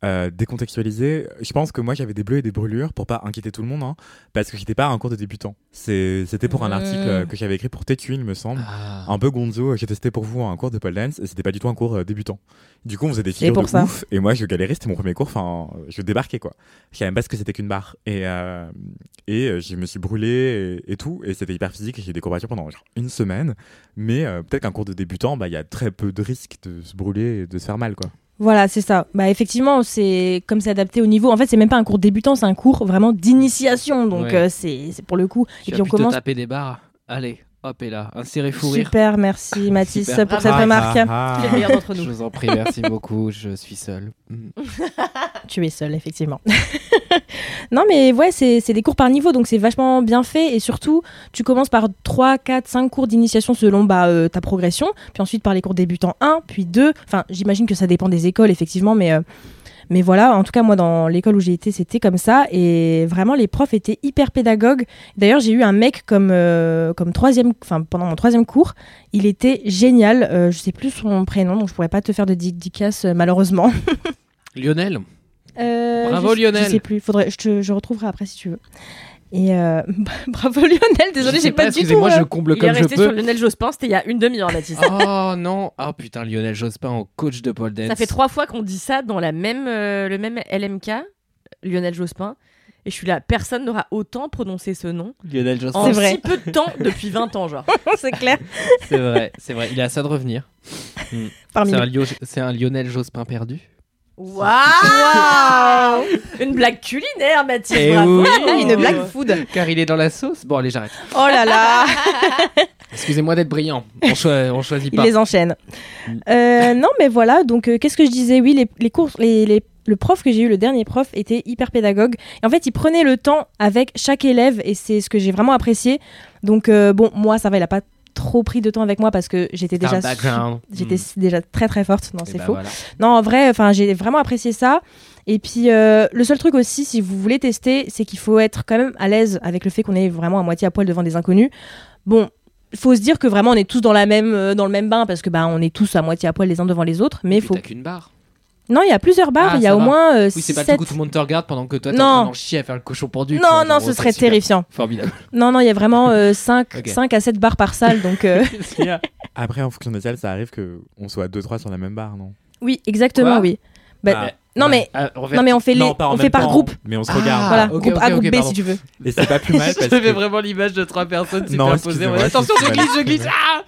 euh, euh, décontextualisée. Je pense que moi, j'avais des bleus et des brûlures pour pas inquiéter tout le monde, hein, parce que j'étais pas un cours de débutant. C'était pour un Mmh. article euh, que j'avais écrit pour TQ, il me semble. Ah. Un peu gonzo, j'ai testé pour vous un cours de pole dance et c'était pas du tout un cours euh, débutant. Du coup, on faisait des figures pour de ça. ouf et moi je galérais, c'était mon premier cours, enfin je débarquais quoi. Je savais même pas ce que c'était qu'une barre et, euh, et euh, je me suis brûlé et, et tout et c'était hyper physique et j'ai des courbatures pendant genre une semaine. Mais euh, peut-être qu'un cours de débutant, bah il y a très peu de risques de se brûler et de se faire mal quoi. Voilà, c'est ça. Bah effectivement, c'est comme c'est adapté au niveau. En fait, c'est même pas un cours débutant, c'est un cours vraiment d'initiation. Donc Ouais. euh, c'est pour le coup. Tu et puis on commence. taper des barres. Allez, hop et là, un serré fou rire. Super, merci Mathis Super. pour cette Ah, remarque. ah, Les ah. d'entre Je vous en prie, merci beaucoup. Je suis seul. Tu es seul, effectivement. non, mais ouais, c'est des cours par niveau, donc c'est vachement bien fait. Et surtout, tu commences par 3, 4, 5 cours d'initiation selon bah, euh, ta progression. Puis ensuite par les cours débutants 1, puis 2. Enfin, j'imagine que ça dépend des écoles, effectivement, mais. euh, mais voilà, en tout cas, moi, dans l'école où j'ai été, c'était comme ça. Et vraiment, les profs étaient hyper pédagogues. D'ailleurs, j'ai eu un mec comme, euh, comme troisième, enfin, pendant mon troisième cours. Il était génial. Je sais plus son prénom, donc je pourrais pas te faire de dédicace, malheureusement. Lionel? Bravo, je, Lionel. Je sais plus, faudrait, je, te, je retrouverai après si tu veux. Et euh, bravo Lionel, désolé, j'ai pas, du tout. Excusez-moi, euh, je comble Il est comme je resté sur peux. Lionel Jospin, c'était il y a une demi-heure, Mathis. Oh non Ah putain, Lionel Jospin en coach de pole dance. Ça fait trois fois qu'on dit ça dans la même, euh, le même LMK, Lionel Jospin. Et je suis là, personne n'aura autant prononcé ce nom Lionel Jospin. en C'est vrai. si peu de temps depuis 20 ans, genre. c'est clair. C'est vrai, c'est vrai. Il est à ça de revenir. Un, c'est un Lionel Jospin perdu. Waouh Une blague culinaire, Mathis. Eh bravo. oui. Une blague food. Car il est dans la sauce. Bon, allez, j'arrête. Oh là là, Excusez-moi d'être brillant. On, on choisit il pas. les enchaîne. Euh, non, mais voilà, donc euh, qu'est-ce que je disais? Oui, les, les cours, les, les- le prof que j'ai eu, le dernier prof, était hyper pédagogue. Et en fait, il prenait le temps avec chaque élève et c'est ce que j'ai vraiment apprécié. Donc, euh, bon, moi, ça va, il a pas trop pris de temps avec moi parce que j'étais déjà, j'étais Mm. déjà très très forte. Non, Eh c'est ben faux. voilà. Non, en vrai, enfin, j'ai vraiment apprécié ça. Et puis, euh, le seul truc aussi, si vous voulez tester, c'est qu'il faut être quand même à l'aise avec le fait qu'on est vraiment à moitié à poil devant des inconnus. Bon, il faut se dire que vraiment on est tous dans la même euh, dans le même bain parce que bah on est tous à moitié à poil les uns devant les autres. Mais Mais faut. qu'une barre. Non, il y a plusieurs barres. Ah, il y a au va. moins euh, Oui, c'est pas sept- tout le monde te regarde pendant que toi t'es Non. en train d'en chier à faire le cochon pendu. Non, vois, non, ce serait super. terrifiant. Formidable. Non, non, il y a vraiment euh, 5, Ok. à 7 barres par salle. Donc, euh, Après, en fonction des salles, ça arrive que on soit 2-3 sur la même barre, non? Oui, exactement, Quoi? oui. Bah, Ah, non, ouais. mais, Ah, non, mais on fait, les, Non, on fait par temps, groupe. Mais on se Ah. regarde. Voilà, ok, groupe ok, A, groupe B pardon. si tu veux. Et c'est pas plus mal parce que vraiment l'image de trois personnes Non, superposées. Attention, je glisse, je glisse. Ah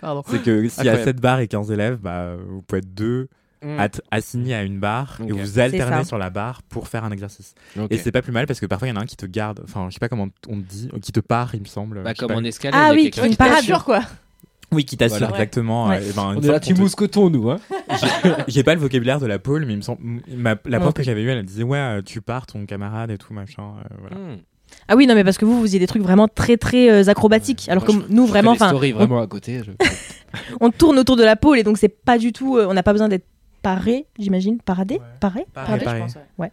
Pardon. c'est que s'il y a Incroyable. 7 barres et 15 élèves, bah, vous pouvez être deux Mm. at- assignés à une barre et vous alternez sur la barre pour faire un exercice. Et c'est pas plus mal parce que parfois il y en a un qui te garde, enfin je sais pas comment on te dit, qui te part il me semble. Bah, comme en escalade. Ah oui, qui me parade. Quoi. Oui, qui t'assure Voilà. exactement. Ouais. euh, ben, On est là, tu te- mousqueton, nous. Hein. J'ai pas le vocabulaire de la pôle, mais il me semble, ma- la prof que j'avais eue, elle disait ouais, euh, tu pars ton camarade et tout machin. euh, voilà. Hmm. Ah oui, non, mais parce que vous, vous faisiez des trucs vraiment très, très euh, acrobatiques. Alors Moi, que je- nous, je vraiment, enfin, on, vraiment à côté. je- on tourne autour de la pôle et donc c'est pas du tout. euh, on n'a pas besoin d'être paré, j'imagine. Paradé Paré Pareil, je pense, ouais.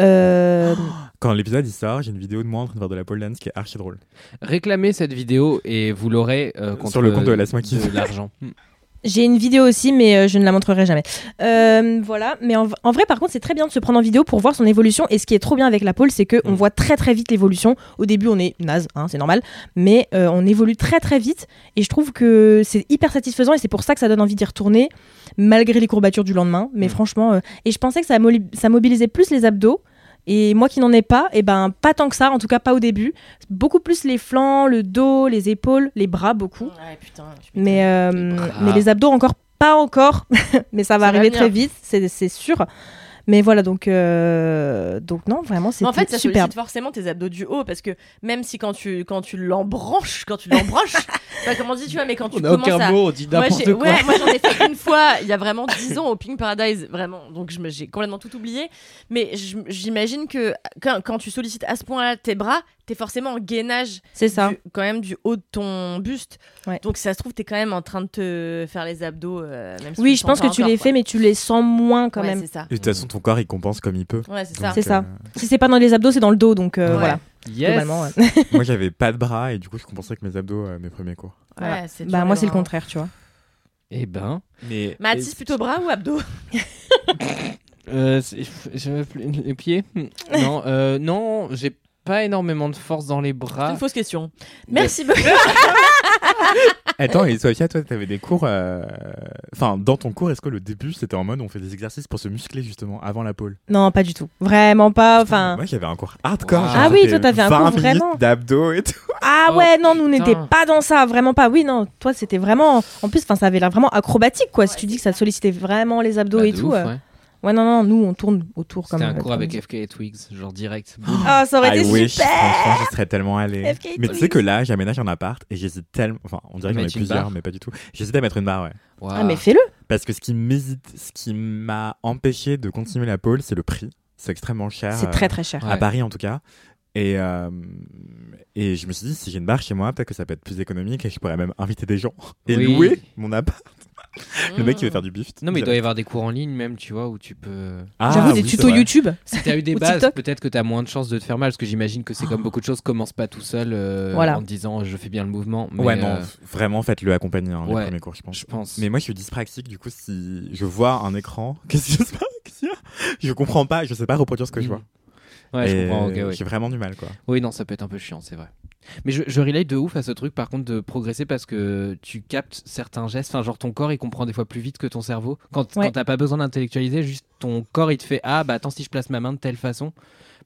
Euh, Quand l'épisode il sort, j'ai une vidéo de moi en train de faire de la pole dance qui est archi drôle. Réclamez cette vidéo et vous l'aurez euh, contre Sur le compte de de l'argent. J'ai une vidéo aussi, mais euh, je ne la montrerai jamais. Euh, voilà, mais en, en vrai, par contre, c'est très bien de se prendre en vidéo pour voir son évolution. Et ce qui est trop bien avec la pole, c'est qu'on Mm. voit très très vite l'évolution. Au début, on est naze, hein, c'est normal, mais euh, on évolue très très vite. Et je trouve que c'est hyper satisfaisant et c'est pour ça que ça donne envie d'y retourner, malgré les courbatures du lendemain. Mais Mm. franchement, euh, et je pensais que ça mobilisait plus les abdos. Et moi qui n'en ai pas, et ben pas tant que ça, en tout cas pas au début. Beaucoup plus les flancs, le dos, les épaules, les bras beaucoup. Ouais, putain. Mais, euh, Les mais les abdos encore pas encore, mais ça va Ça arriver très vite, c'est c'est sûr. Mais voilà, donc, euh, donc non, vraiment, c'est en fait, ça sollicite forcément tes abdos du haut parce que même si quand tu quand tu l'embranches, quand tu l'embranches, pas comment on dit, tu vois, mais quand tu On n'a commences aucun à mot, on dit Moi, n'importe quoi. Ouais, moi j'en ai fait une fois il y a vraiment 10 ans au Pink Paradise, vraiment. Donc j'ai complètement tout oublié. Mais j'imagine que quand, quand tu sollicites à ce point-là tes bras, t'es forcément en gainage C'est ça. du- quand même du haut de ton buste. Ouais. Donc si ça se trouve, t'es quand même en train de te faire les abdos. euh, même si tu Oui, je pense que tu les fais, mais tu les sens moins quand Ouais, même. c'est ça. Et de toute façon, ton corps, il compense comme il peut. Ouais, c'est ça. C'est ça. euh, Si c'est pas dans les abdos, c'est dans le dos, donc euh, Ouais. voilà. Yes. Globalement, ouais. moi, j'avais pas de bras et du coup, je compensais avec mes abdos euh, mes premiers cours. Ouais, Voilà. Bah moi c'est le bras. contraire, tu vois. Eh ben. Mais Mathis, plutôt bras ou abdos? Euh, c'est- je- les pieds Non, euh, non, j'ai pas énormément de force dans les C'est bras. une fausse question. Merci beaucoup. Attends, et Sophia, toi, t'avais des cours. euh, Enfin, dans ton cours, est-ce que le début, c'était en mode on fait des exercices pour se muscler justement avant la pole? Non, pas du tout. Vraiment pas. Enfin. Moi, j'avais un cours hardcore. Genre, Ah oui, c'était toi, t'avais un 20 cours minutes vraiment. d'abdos et tout. Ah Oh, ouais, non, nous n'étions putain. pas dans ça, vraiment pas. Oui, non, toi c'était vraiment. En plus, enfin, ça avait l'air vraiment acrobatique, quoi. si tu dis que ça sollicitait vraiment les abdos Bah, et de tout. ouf, euh. ouais. Ouais, non, non, nous on tourne autour comme. C'était un cours avec FK et Twigs, genre direct. Ah, ça aurait I été wish, super. franchement, j'y serais tellement allé. FK Mais tu sais que là, j'aménage un appart et j'hésite tellement. Enfin, on dirait que j'en ai plusieurs, barre mais pas du tout. J'hésite à mettre une barre, ouais. Ah, mais fais-le. Parce que ce qui m'hésite, ce qui m'a empêché de continuer la pole, c'est le prix. C'est extrêmement cher. C'est euh, très très cher. Ouais. à Paris en tout cas. Et, euh, et je me suis dit, si j'ai une barre chez moi, peut-être que ça peut être plus économique et je pourrais même inviter des gens et Oui. louer mon appart. Le mec qui veut faire du bif. Non, mais il doit y avoir des cours en ligne même, tu vois, où tu peux. Ah, J'avoue, des oui, tutos. YouTube. Si t'as eu des bases, peut-être que t'as moins de chances de te faire mal, parce que j'imagine que c'est comme beaucoup de choses, commence pas tout seul euh, Voilà. en te disant je fais bien le mouvement. Mais, ouais, non, euh, vraiment, faites-le accompagner, hein, les ouais, premiers cours, je pense. je pense. Mais moi, je suis dyspraxique, du coup, si je vois un écran, qu'est-ce qui se passe? Je comprends pas, je sais pas reproduire ce que je vois. Ouais, je comprends. ouais. J'ai vraiment du mal, quoi. Oui, non, ça peut être un peu chiant, c'est vrai. Mais je, je relate de ouf à ce truc, par contre, de progresser parce que tu captes certains gestes. Enfin, genre, ton corps, il comprend des fois plus vite que ton cerveau. Quand, Ouais. quand t'as pas besoin d'intellectualiser, juste ton corps, il te fait Ah, bah attends, si je place ma main de telle façon.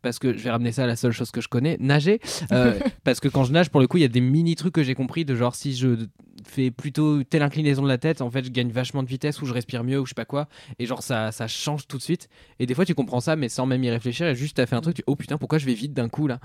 Parce que je vais ramener ça à la seule chose que je connais, nager. Euh, parce que quand je nage, pour le coup, il y a des mini trucs que j'ai compris de genre si je fais plutôt telle inclinaison de la tête, en fait, je gagne vachement de vitesse ou je respire mieux ou je sais pas quoi. Et genre, ça, ça change tout de suite. Et des fois, tu comprends ça, mais sans même y réfléchir. Et juste, t'as fait un truc, tu oh putain, pourquoi je vais vite d'un coup là?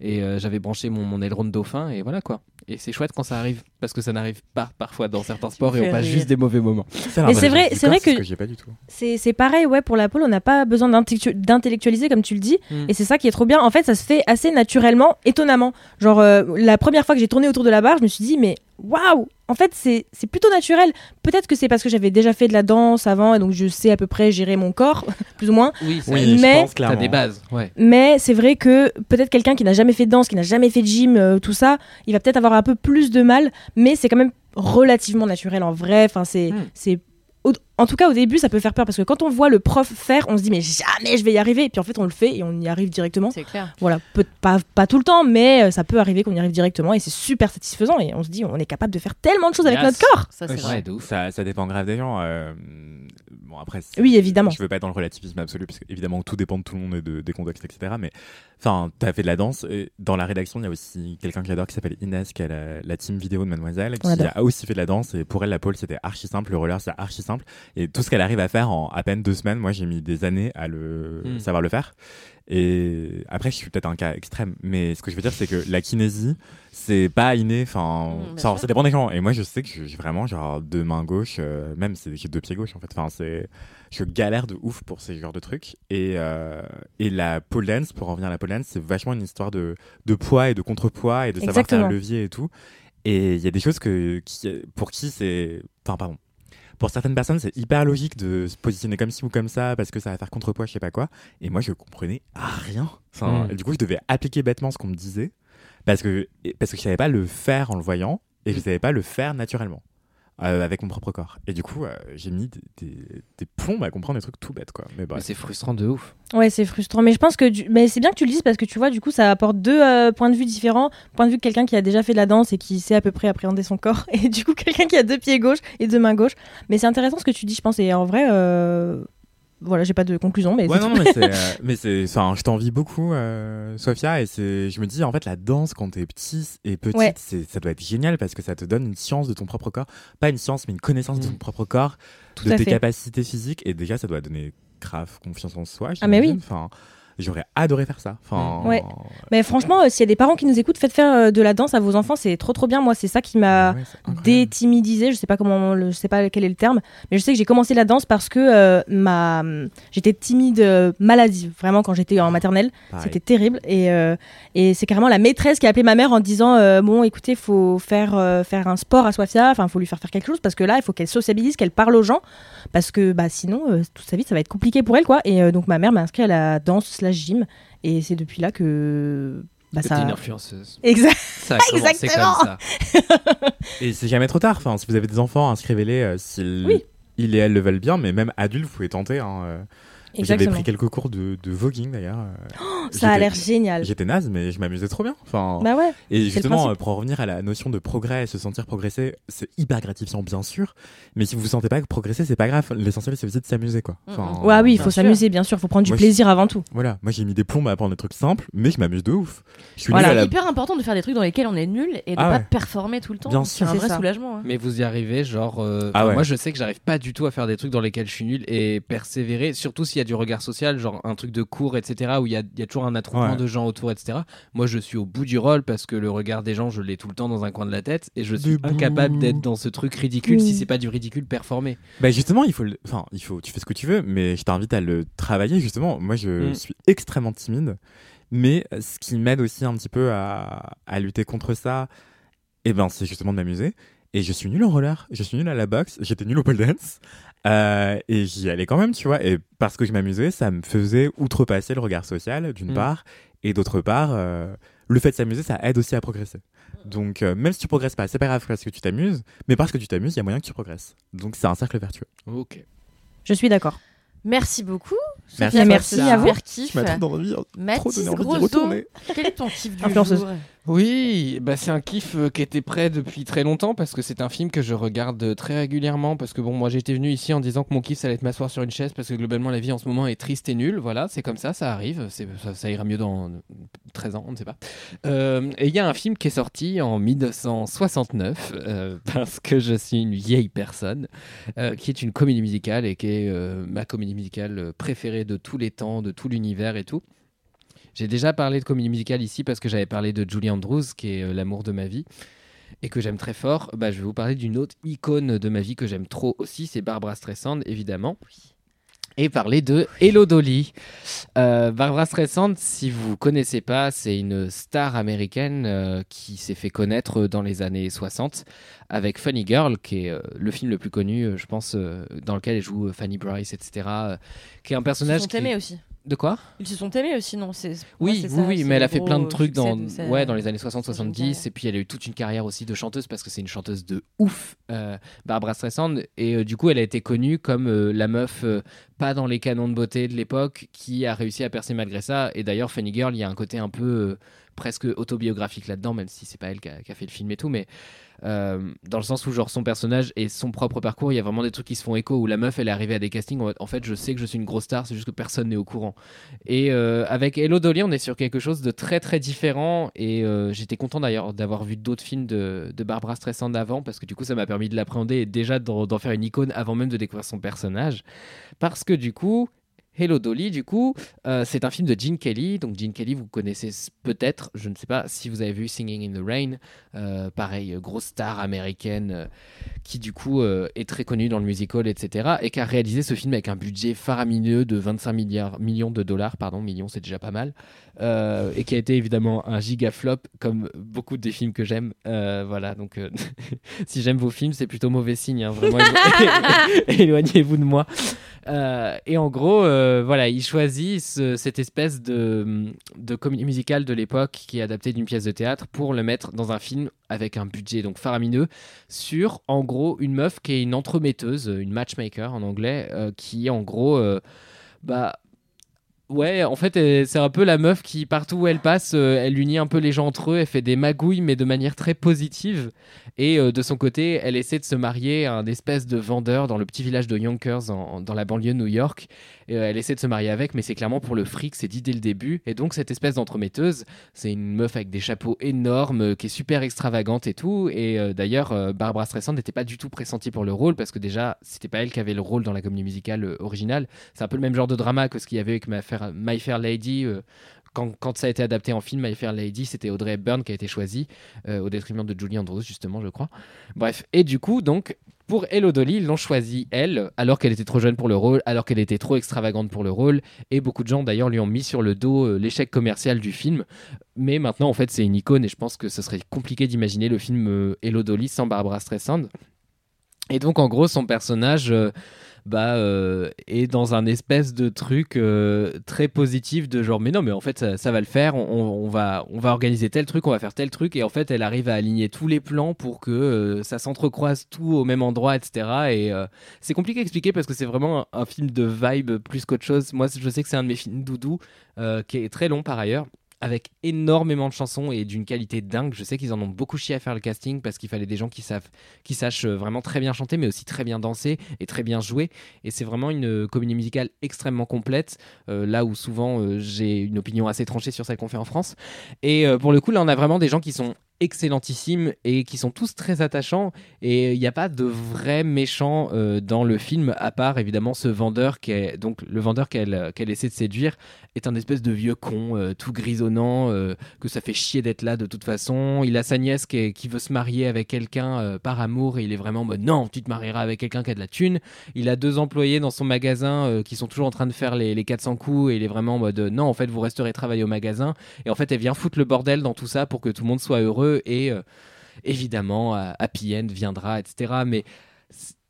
Et euh, j'avais branché mon, mon aileron de dauphin, et voilà quoi. Et c'est chouette quand ça arrive, parce que ça n'arrive pas parfois dans certains sports et on passe rire. juste des mauvais moments. Mais c'est vrai- c'est vrai que- que j'ai pas du tout. C'est c'est pareil, ouais, pour la pole, on n'a pas besoin d'intellectu- d'intellectualiser, comme tu le dis. Mm. Et c'est ça qui est trop bien. En fait, ça se fait assez naturellement, étonnamment. Genre, euh, la première fois que j'ai tourné autour de la barre, je me suis dit, mais waouh En fait, c'est c'est plutôt naturel. Peut-être que c'est parce que j'avais déjà fait de la danse avant, et donc je sais à peu près gérer mon corps, plus ou moins. Oui, Oui, Mais- des bases, ouais. Mais c'est vrai que peut-être quelqu'un qui n'a jamais fait de danse, qui n'a jamais fait de gym, euh, tout ça, il va peut-être avoir un peu plus de mal, mais c'est quand même relativement naturel en vrai. Enfin, c'est, Hmm. En tout cas, au début, ça peut faire peur parce que quand on voit le prof faire, on se dit mais jamais je vais y arriver. Et puis en fait, on le fait et on y arrive directement. C'est clair. Voilà, peut, pas, pas tout le temps, mais euh, ça peut arriver qu'on y arrive directement et c'est super satisfaisant. Et on se dit, on est capable de faire tellement de choses avec Yes. notre corps. Ça, c'est Ouais, vrai. de ouf. Ça, ça dépend grave des gens. euh, Bon, après, Oui, évidemment. Je veux pas être dans le relativisme absolu, parce qu'évidemment, tout dépend de tout le monde et de, des contextes, etc. Mais enfin, t'as fait de la danse. Et dans la rédaction, il y a aussi quelqu'un que j'adore qui s'appelle Inès, qui a la, la team vidéo de Mademoiselle, qui a aussi fait de la danse. Et pour elle, la pole, c'était archi simple. Le roller, c'est archi simple. Et tout ce qu'elle arrive à faire en à peine deux semaines, moi, j'ai mis des années à le Mm. savoir le faire. Et après, je suis peut-être un cas extrême, mais ce que je veux dire, c'est que la kinésie, c'est pas inné. Enfin, Mm, ça, dépend des gens. Et moi, je sais que j'ai vraiment genre deux mains gauches, euh, même c'est j'ai deux pieds gauches en fait. Enfin, c'est je galère de ouf pour ces genres de trucs. Et, euh, et la pole dance, pour en revenir à la pole dance, c'est vachement une histoire de, de poids et de contrepoids et de savoir Exactement. faire un levier et tout. Et il y a des choses que, qui, pour qui c'est. Enfin, pardon. Pour certaines personnes, c'est hyper logique de se positionner comme ci ou comme ça parce que ça va faire contrepoids, je sais pas quoi. Et moi, je comprenais rien. Enfin, Mm. et du coup, je devais appliquer bêtement ce qu'on me disait parce que, parce que je savais pas le faire en le voyant et je savais pas le faire naturellement. Euh, avec mon propre corps. Et du coup, euh, j'ai mis des, des- des plombs à comprendre des trucs tout bêtes, quoi. Mais c'est frustrant de ouf. Ouais, c'est frustrant. Mais je pense que du- mais c'est bien que tu le dises parce que tu vois, du coup, ça apporte deux euh, points de vue différents. Point de vue de quelqu'un qui a déjà fait de la danse et qui sait à peu près appréhender son corps. Et du coup, quelqu'un qui a deux pieds gauche et deux mains gauches. Mais c'est intéressant ce que tu dis, je pense. Et en vrai, euh, voilà, j'ai pas de conclusion. Mais Ouais, non, tout. mais c'est, euh, mais c'est, enfin, je t'envie beaucoup, euh, Sophia, et c'est, je me dis, en fait, la danse quand t'es petit et petite, Ouais. c'est, ça doit être génial parce que ça te donne une science de ton propre corps, pas une science, mais une connaissance de Mm. ton propre corps, Tout de tes fait. capacités physiques, et déjà, ça doit donner grave confiance en soi. Ah, mais oui. Enfin, j'aurais adoré faire ça. Enfin, Ouais. Mais franchement, euh, s'il y a des parents qui nous écoutent, faites faire euh, de la danse à vos enfants, c'est trop trop bien. Moi, c'est ça qui m'a ouais, c'est incroyable. détimidisé. Je sais pas comment, le- je sais pas quel est le terme, mais je sais que j'ai commencé la danse parce que euh, ma, j'étais timide euh, maladive. Vraiment, quand j'étais en maternelle, c'était terrible. Et, euh, et c'est carrément la maîtresse qui a appelé ma mère en disant euh, bon, écoutez, faut faire euh, faire un sport à Sofia. Enfin, faut lui faire faire quelque chose parce que là, il faut qu'elle sociabilise, qu'elle parle aux gens, parce que bah sinon, euh, toute sa vie, ça va être compliqué pour elle, quoi. Et euh, donc ma mère m'a inscrit à la danse slash gym, et c'est depuis là que bah, ça. une influenceuse. Exact. Ça a commencé Exactement. comme ça. Et c'est jamais trop tard. Enfin, si vous avez des enfants, inscrivez-les euh, s'ils Oui. ils et elles le veulent bien, mais même adultes, vous pouvez tenter. Hein, euh. J'avais pris quelques cours de, de voguing d'ailleurs. euh. Ça a l'air génial. J'étais naze, mais je m'amusais trop bien. Enfin, Bah ouais. Et justement, euh, pour en revenir à la notion de progrès et se sentir progresser, c'est hyper gratifiant, bien sûr. Mais si vous vous sentez pas progresser, c'est pas grave. L'essentiel, c'est aussi de s'amuser, quoi. Enfin, Ouais, oui, il bah, faut s'amuser, bien sûr. Faut prendre du Moi, plaisir avant tout. Voilà, moi j'ai mis des plombs à apprendre des trucs simples, mais je m'amuse de ouf. Je suis Voilà. C'est la- hyper important de faire des trucs dans lesquels on est nul et de Ah pas performer tout le temps. Bien C'est sûr. un vrai ça. soulagement. hein. Mais vous y arrivez, genre. euh, Ah ouais. Moi, je sais que j'arrive pas du tout à faire des trucs dans lesquels je suis nul et persévérer, surtout s'il y a du regard social, genre un truc de cours, etc., où il y a, il y a toujours un attroupement Ouais. de gens autour, etc. Moi, je suis au bout du rôle parce que le regard des gens, je l'ai tout le temps dans un coin de la tête et je suis incapable d'être dans ce truc ridicule Oui. si c'est pas du ridicule performé. Bah justement, il faut, le- enfin, il faut, tu fais ce que tu veux, mais je t'invite à le travailler. Justement, moi, je Mm. suis extrêmement timide, mais ce qui m'aide aussi un petit peu à, à lutter contre ça, et ben, c'est justement de m'amuser. Et je suis nul en roller, je suis nul à la boxe, j'étais nul au pole dance, euh, et j'y allais quand même, tu vois. Et parce que je m'amusais, ça me faisait outrepasser le regard social, d'une Mm. part, et d'autre part, euh, le fait de s'amuser, ça aide aussi à progresser. Donc, euh, même si tu progresses pas, c'est pas grave parce que tu t'amuses, mais parce que tu t'amuses, il y a moyen que tu progresses. Donc, c'est un cercle vertueux. Ok. Je suis d'accord. Merci beaucoup. Merci, merci ce à vous. kiff. envie, Mathis donné envie d'y Grosso, retourner. quel est ton kiff du Influenceuse. jour? Oui, bah c'est un kiff euh, qui était prêt depuis très longtemps parce que c'est un film que je regarde euh, très régulièrement parce que bon moi j'étais venu ici en disant que mon kiff ça allait être m'asseoir sur une chaise parce que globalement la vie en ce moment est triste et nulle, voilà c'est comme ça, ça arrive, ça, ira mieux dans 13 ans, on ne sait pas. Euh, et il y a un film qui est sorti en 1969 euh, parce que je suis une vieille personne euh, qui est une comédie musicale et qui est euh, ma comédie musicale euh, préférée de tous les temps, de tout l'univers et tout. J'ai déjà parlé de comédie musicale ici parce que j'avais parlé de Julie Andrews, qui est euh, l'amour de ma vie et que j'aime très fort. Bah, je vais vous parler d'une autre icône de ma vie que j'aime trop aussi, c'est Barbara Streisand, évidemment. Et parler de Hello Dolly. Euh, Barbara Streisand, si vous connaissez pas, c'est une star américaine euh, qui s'est fait connaître dans les années 60 avec Funny Girl, qui est euh, le film le plus connu, je pense, dans lequel elle joue Fanny Bryce, etc. qui est un Ils personnage sont qui... aimés aussi. De quoi? Ils se sont aimés aussi, non? C'est- oui, ouais, oui, ça, oui, mais elle le a fait plein de trucs dans, de sa- ouais, dans les années sa jeune 60-70, carrière. et puis elle a eu toute une carrière aussi de chanteuse parce que c'est une chanteuse de ouf, euh, Barbara Streisand, et euh, du coup elle a été connue comme euh, la meuf pas dans les canons de beauté de l'époque qui a réussi à percer malgré ça, et d'ailleurs Funny Girl, il y a un côté un peu presque autobiographique là-dedans, même si c'est pas elle qui a, qui a fait le film et tout, mais euh, dans le sens où genre son personnage et son propre parcours, il y a vraiment des trucs qui se font écho où la meuf elle est arrivée à des castings en fait je sais que je suis une grosse star, c'est juste que personne n'est au courant. Et euh, avec Hello Dolly, on est sur quelque chose de très très différent. Et euh, j'étais content d'ailleurs d'avoir vu d'autres films de, de Barbara Streisand avant, parce que du coup, ça m'a permis de l'appréhender et déjà d'en faire une icône avant même de découvrir son personnage. Parce que du coup. Hello Dolly, du coup, euh, c'est un film de Gene Kelly. Donc Gene Kelly, vous connaissez peut-être, je ne sais pas si vous avez vu Singing in the Rain, euh, pareil, euh, grosse star américaine qui du coup est très connue dans le musical, etc. Et qui a réalisé ce film avec un budget faramineux de 25 milliards, millions de dollars, pardon, millions c'est déjà pas mal, euh, et qui a été évidemment un giga flop comme beaucoup des films que j'aime. Euh, voilà, donc euh, si j'aime vos films, c'est plutôt mauvais signe, hein, éloignez-vous de moi. Et en gros, voilà, il choisit ce- cette espèce de, de comédie musicale de l'époque qui est adaptée d'une pièce de théâtre pour le mettre dans un film avec un budget donc faramineux sur, en gros, une meuf qui est une entremetteuse, une matchmaker en anglais, qui en gros, bah. Ouais, en fait, c'est un peu la meuf qui, partout où elle passe, euh, elle unit un peu les gens entre eux, elle fait des magouilles, mais de manière très positive. Et euh, de son côté, elle essaie de se marier à un espèce de vendeur dans le petit village de Yonkers, dans la banlieue de New York. Euh, elle essaie de se marier avec, mais c'est clairement pour le fric, c'est dit dès le début. Et donc, cette espèce d'entremetteuse, c'est une meuf avec des chapeaux énormes, euh, qui est super extravagante et tout. Et euh, d'ailleurs, Barbara Streisand n'était pas du tout pressentie pour le rôle, parce que déjà, c'était pas elle qui avait le rôle dans la comédie musicale originale. C'est un peu le même genre de drama que ce qu'il y avait avec My Fair, My Fair Lady. quand, ça a été adapté en film, My Fair Lady, c'était Audrey Hepburn qui a été choisie, au détriment de Julie Andrews, justement, je crois. Bref, et du coup, donc, pour Hello ils l'ont choisie, elle, alors qu'elle était trop jeune pour le rôle, alors qu'elle était trop extravagante pour le rôle, et beaucoup de gens, d'ailleurs, lui ont mis sur le dos euh, l'échec commercial du film. Mais maintenant, en fait, c'est une icône, et je pense que ce serait compliqué d'imaginer le film euh, sans Barbara Streisand. Et donc, en gros, son personnage euh, bah, euh, est dans un espèce de truc euh, très positif de genre, mais non, mais en fait, ça, va le faire, on, va, on va organiser tel truc, on va faire tel truc, et en fait, elle arrive à aligner tous les plans pour que euh, ça s'entrecroise tout au même endroit, etc. Et euh, c'est compliqué à expliquer parce que c'est vraiment un, un film de vibe plus qu'autre chose. Moi, je sais que c'est un de mes films doudou, qui est très long par ailleurs avec énormément de chansons et d'une qualité dingue. Je sais qu'ils en ont beaucoup chié à faire le casting parce qu'il fallait des gens qui sachent euh, vraiment très bien chanter, mais aussi très bien danser et très bien jouer. Et c'est vraiment une euh, comédie musicale extrêmement complète. euh, là où souvent j'ai une opinion assez tranchée sur celle qu'on fait en France. Et pour le coup, là, on a vraiment des gens qui sont excellentissimes et qui sont tous très attachants. Et il n'y a pas de vrai méchant euh, dans le film, à part évidemment ce vendeur qui est donc le vendeur qu'elle qu'elle essaie de séduire est un espèce de vieux con, euh, tout grisonnant, euh, que ça fait chier d'être là de toute façon. Il a sa nièce qui, qui veut se marier avec quelqu'un euh, par amour et il est vraiment en mode non, tu te marieras avec quelqu'un qui a de la thune. Il a deux employés dans son magasin euh, qui sont toujours en train de faire les, les 400 coups et il est vraiment en mode euh, non, en fait, vous resterez travailler au magasin. Et en fait, elle vient foutre le bordel dans tout ça pour que tout le monde soit heureux et euh, évidemment, euh, Happy End viendra, etc. Mais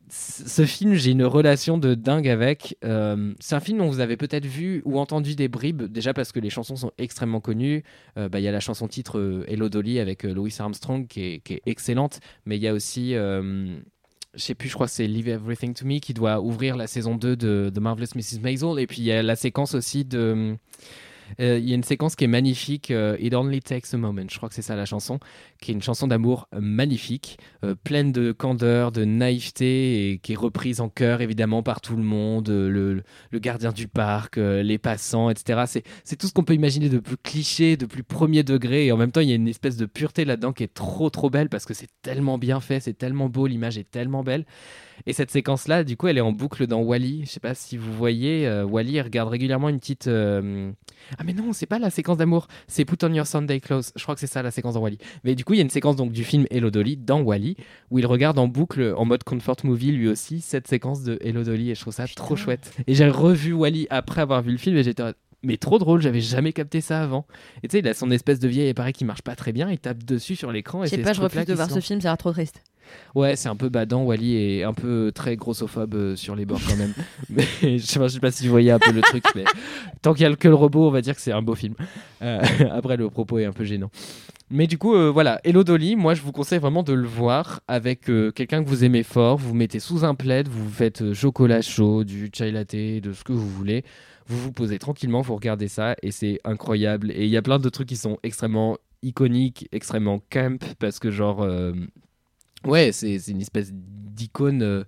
ce film, j'ai une relation de dingue avec. Euh, c'est un film dont vous avez peut-être vu ou entendu des bribes, déjà parce que les chansons sont extrêmement connues. Bah, Il y a la chanson titre Hello Dolly avec Louis Armstrong qui est, qui est excellente, mais il y a aussi. je sais plus, je crois que c'est Leave Everything to Me qui doit ouvrir la saison 2 de Marvelous Mrs. Maisel. Et puis il y a la séquence aussi de. Euh, Il y a une séquence qui est magnifique, euh, It Only Takes a Moment, je crois que c'est ça la chanson, qui est une chanson d'amour euh, magnifique, pleine de candeur, de naïveté, et qui est reprise en chœur évidemment par tout le monde, le, le gardien du parc, les passants, etc. C'est, tout ce qu'on peut imaginer de plus cliché, de plus premier degré, et en même temps il y a une espèce de pureté là-dedans qui est trop trop belle parce que c'est tellement bien fait, c'est tellement beau, l'image est tellement belle. Et cette séquence-là, du coup, elle est en boucle dans Wally. Je sais pas si vous voyez, euh, Wally regarde régulièrement une petite. Ah mais non, c'est pas la séquence d'amour, c'est Put on Your Sunday Clothes. Je crois que c'est ça la séquence dans Wally. Mais du coup, il y a une séquence donc du film Hello Dolly dans Wally où il regarde en boucle en mode comfort movie lui aussi cette séquence de Hello Dolly et je trouve ça trop chouette. Et j'ai revu Wally après avoir vu le film et j'étais mais trop drôle, j'avais jamais capté ça avant. Et tu sais, il a son espèce de vieil appareil qui marche pas très bien, il tape dessus sur l'écran et Je sais pas, je refuse de voir ce film, ça a l'air trop triste. Ouais, c'est un peu badant. Wally est un peu très grossophobe euh, sur les bords quand même. mais je sais, pas, je sais pas si vous voyez un peu le truc, mais tant qu'il y a que le robot, on va dire que c'est un beau film. Euh, après, le propos est un peu gênant. Mais du coup, euh, voilà, Hello Dolly, moi je vous conseille vraiment de le voir avec euh, quelqu'un que vous aimez fort. Vous vous mettez sous un plaid, vous faites euh, chocolat chaud, du chai latte, de ce que vous voulez. Vous vous posez tranquillement, vous regardez ça et c'est incroyable. Et il y a plein de trucs qui sont extrêmement iconiques, extrêmement camp parce que genre. euh, Ouais, c'est une espèce d'icône euh,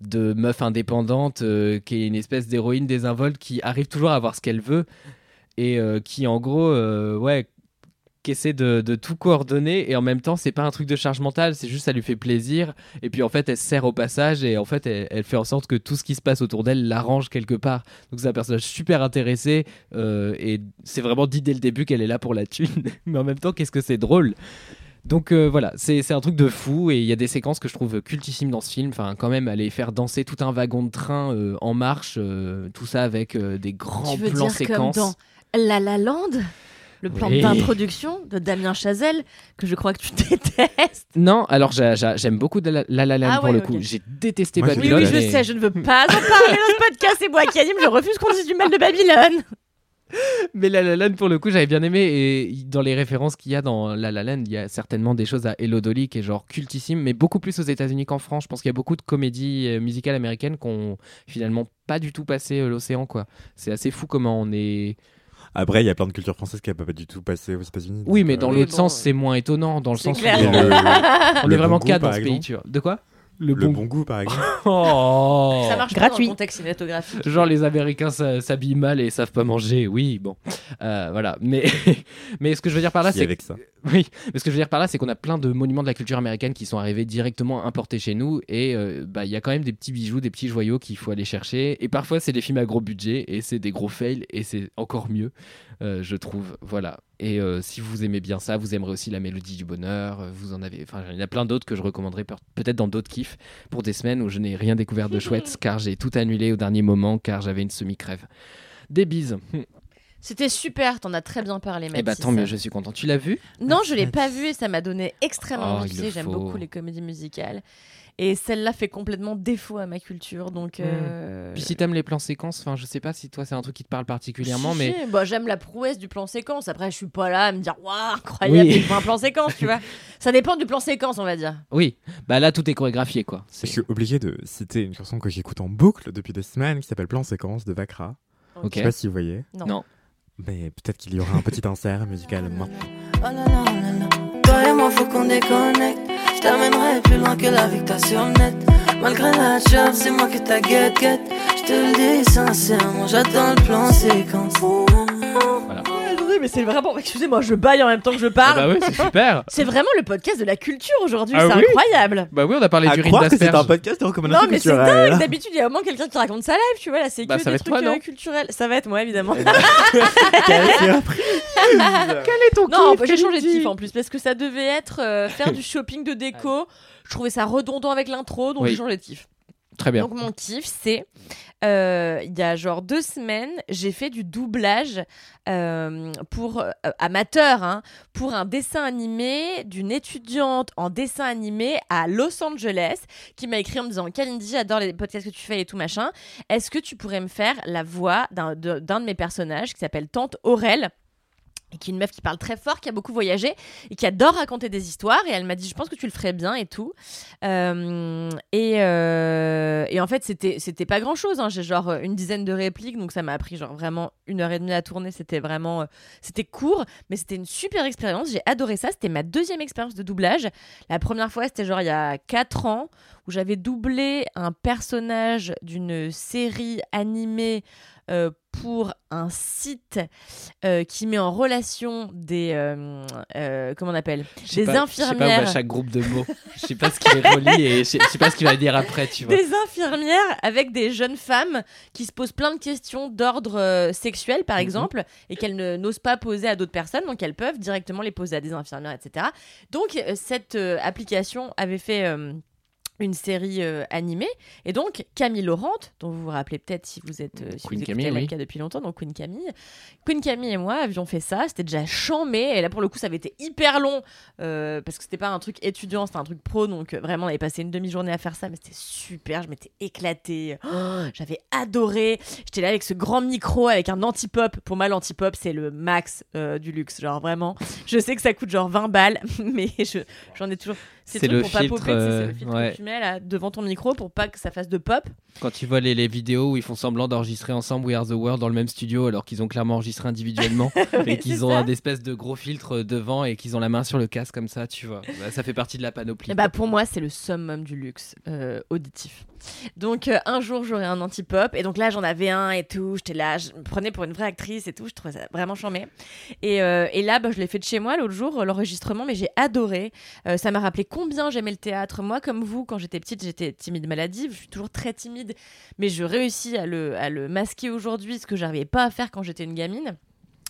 de meuf indépendante euh, qui est une espèce d'héroïne désinvolte qui arrive toujours à avoir ce qu'elle veut et qui en gros, ouais, qui essaie de, de tout coordonner et en même temps c'est pas un truc de charge mentale, c'est juste ça lui fait plaisir et puis en fait elle se sert au passage et en fait elle, elle fait en sorte que tout ce qui se passe autour d'elle l'arrange quelque part. Donc c'est un personnage super intéressé euh, et c'est vraiment dit dès le début qu'elle est là pour la thune, mais en même temps qu'est-ce que c'est drôle. Donc euh, voilà, c'est c'est un truc de fou et il y a des séquences que je trouve cultissimes dans ce film. Enfin, quand même, aller faire danser tout un wagon de train euh, en marche, tout ça avec des grands tu veux plans dire séquences. comme dans La La Land? Le plan Oui. d'introduction de Damien Chazelle, que je crois que tu détestes. Non, alors j'a- j'a- j'aime beaucoup La La, La Land Ah pour ouais, le coup. J'ai détesté Moi, j'ai Oui, Babylone. oui, je mais- sais, je ne veux pas en parler dans ce podcast, c'est moi qui anime, je refuse qu'on dise du mal de Babylone. Mais La La Land, pour le coup, j'avais bien aimé. Et dans les références qu'il y a dans La La Land, il y a certainement des choses à Hello Dolly qui est genre cultissime, mais beaucoup plus aux États-Unis qu'en France. Je pense qu'il y a beaucoup de comédies euh, musicales américaines qui ont finalement pas du tout passé euh, l'océan, quoi. C'est assez fou comment on est. Après, il y a plein de cultures françaises qui n'ont pas du tout passé aux États-Unis. Oui, mais euh, dans Oui, l'autre sens, euh, c'est moins étonnant. Dans le sens où on- le- on le est vraiment goût, dans ce pays, exemple. tu vois. De quoi? Le bon goût, par exemple. Oh Ça marche pas Gratuit. dans le contexte cinématographique. Genre les Américains s'habillent mal et savent pas manger, oui, bon, Euh, voilà. Mais mais ce que je veux dire par là, c'est avec ça. oui, mais ce que je veux dire par là, c'est qu'on a plein de monuments de la culture américaine qui sont arrivés directement importés chez nous et euh, bah il y a quand même des petits bijoux, des petits joyaux qu'il faut aller chercher et parfois c'est des films à gros budget et c'est des gros fails et c'est encore mieux, euh, je trouve. Voilà. Et euh, si vous aimez bien ça, vous aimerez aussi la mélodie du bonheur. euh, Vous en avez, enfin il y en a plein d'autres que je recommanderais peut-être dans d'autres kiffs pour des semaines où je n'ai rien découvert de chouette car j'ai tout annulé au dernier moment car j'avais une semi-crève. Des bises. C'était super, t'en as très bien parlé, Et Mathis. bah tant mieux, je suis content. Tu l'as vu? Non, je l'ai pas vu et ça m'a donné extrêmement Oh, envie. J'aime beaucoup les comédies musicales. Et celle-là fait complètement défaut à ma culture. Donc, Hmm. euh, Puis si t'aimes les plans séquences, enfin je sais pas si toi c'est un truc qui te parle particulièrement, si, mais si, bah, j'aime la prouesse du plan séquence. Après, je suis pas là à me dire waouh, incroyable, Oui. il faut un plan séquence, tu vois. Ça dépend du plan séquence, on va dire. oui, bah là tout est chorégraphié quoi. Je C'est- suis obligé de citer une chanson que j'écoute en boucle depuis des semaines qui s'appelle Plan Séquence de Vakra. Ok. Je sais pas si vous voyez. Non. Non. Mais peut-être qu'il y aura un petit insert musical maintenant. Oh là là, oh là là. Toi et moi, faut qu'on déconnecte. Je plus loin que la t'as sur net. Malgré la job, c'est moi que t'as guette guette. Je te le dis sincèrement, j'attends le plan séquence. Voilà. Oui, mais c'est vraiment. Excusez-moi, je baille en même temps que je Ah parle. bah oui, c'est super. C'est vraiment le podcast de la culture aujourd'hui. Ah c'est oui incroyable. bah oui, on a parlé À d'urine croire que c'est un d'asperge. podcast de Non, recommandations mais c'est dingue. D'habitude, il y a au moins quelqu'un qui raconte sa live, tu vois. Là, c'est Bah, que ça des être trucs toi, euh, non culturels. Ça va être moi, évidemment. Quel est ton Non, kiff bah, j'ai changé de kiff en plus parce que ça devait être euh, faire du shopping de déco. Je trouvais ça redondant avec l'intro, donc Oui. j'ai changé de kiff. Très bien. Donc mon kiff, c'est euh, il y a genre deux semaines, j'ai fait du doublage euh, pour euh, amateur hein, pour un dessin animé d'une étudiante en dessin animé à Los Angeles qui m'a écrit en me disant Kalindi, j'adore les podcasts que tu fais et tout machin. Est-ce que tu pourrais me faire la voix d'un de, de mes personnages qui s'appelle Tante Aurel? Et qui est une meuf qui parle très fort, qui a beaucoup voyagé et qui adore raconter des histoires. Et elle m'a dit, je pense que tu le ferais bien et tout. Euh, et, euh, et en fait, c'était c'était pas grand chose. J'ai genre une dizaine de répliques, donc ça m'a pris genre vraiment une heure et demie à tourner. C'était vraiment, euh, c'était court, mais c'était une super expérience. J'ai adoré ça. C'était ma deuxième expérience de doublage. La première fois, c'était genre il y a 4 ans où j'avais doublé un personnage d'une série animée pour un site euh, qui met en relation des euh, euh, comment on appelle? Des pas- Je sais pas où infirmières chaque groupe de mots. Je sais pas ce qui les relie et je sais, pas ce qu'il va dire après, tu vois. des infirmières avec des jeunes femmes qui se posent plein de questions d'ordre euh, sexuel, par Mhm. exemple, et qu'elles ne- n'osent pas poser à d'autres personnes, donc elles peuvent directement les poser à des infirmières, etc. Donc euh, cette euh, application avait fait une série euh, animée, et donc Camille Laurent, dont vous vous rappelez peut-être si vous êtes euh, si Queen vous Camille, oui. Depuis longtemps, donc Queen Camille. Queen Camille et moi avions fait ça, c'était déjà chambé, et là pour le coup ça avait été hyper long, euh, parce que c'était pas un truc étudiant, c'était un truc pro, donc euh, vraiment on avait passé une demi-journée à faire ça, mais c'était super, je m'étais éclatée, Oh, j'avais adoré, j'étais là avec ce grand micro, avec un anti-pop, pour moi l'anti-pop c'est le max du luxe, genre vraiment, je sais que ça coûte genre 20 balles, mais je- j'en ai toujours... ces C'est le pour filtre, euh, filtre ouais. que tu mets là devant ton micro pour pas que ça fasse de pop. Quand tu vois les, les vidéos où ils font semblant d'enregistrer ensemble We Are the World dans le même studio alors qu'ils ont clairement enregistré individuellement et qu'ils ont un espèce de gros filtre euh, devant et qu'ils ont la main sur le casque comme ça, tu vois. Bah, ça fait partie de la panoplie. Et bah pour moi, c'est le summum du luxe euh, auditif. Donc euh, un jour, j'aurai un anti-pop. Et donc là, j'en avais un et tout. J'étais là, je me prenais pour une vraie actrice et tout. Je trouvais ça vraiment charmé. Et, euh, et là, bah, je l'ai fait de chez moi l'autre jour, euh, l'enregistrement, mais j'ai adoré. Euh, ça m'a rappelé combien j'aimais le théâtre. Moi, comme vous, quand j'étais petite, j'étais timide maladive. Je suis toujours très timide, mais je réussis à le, à le masquer aujourd'hui, ce que j'arrivais pas à faire quand j'étais une gamine.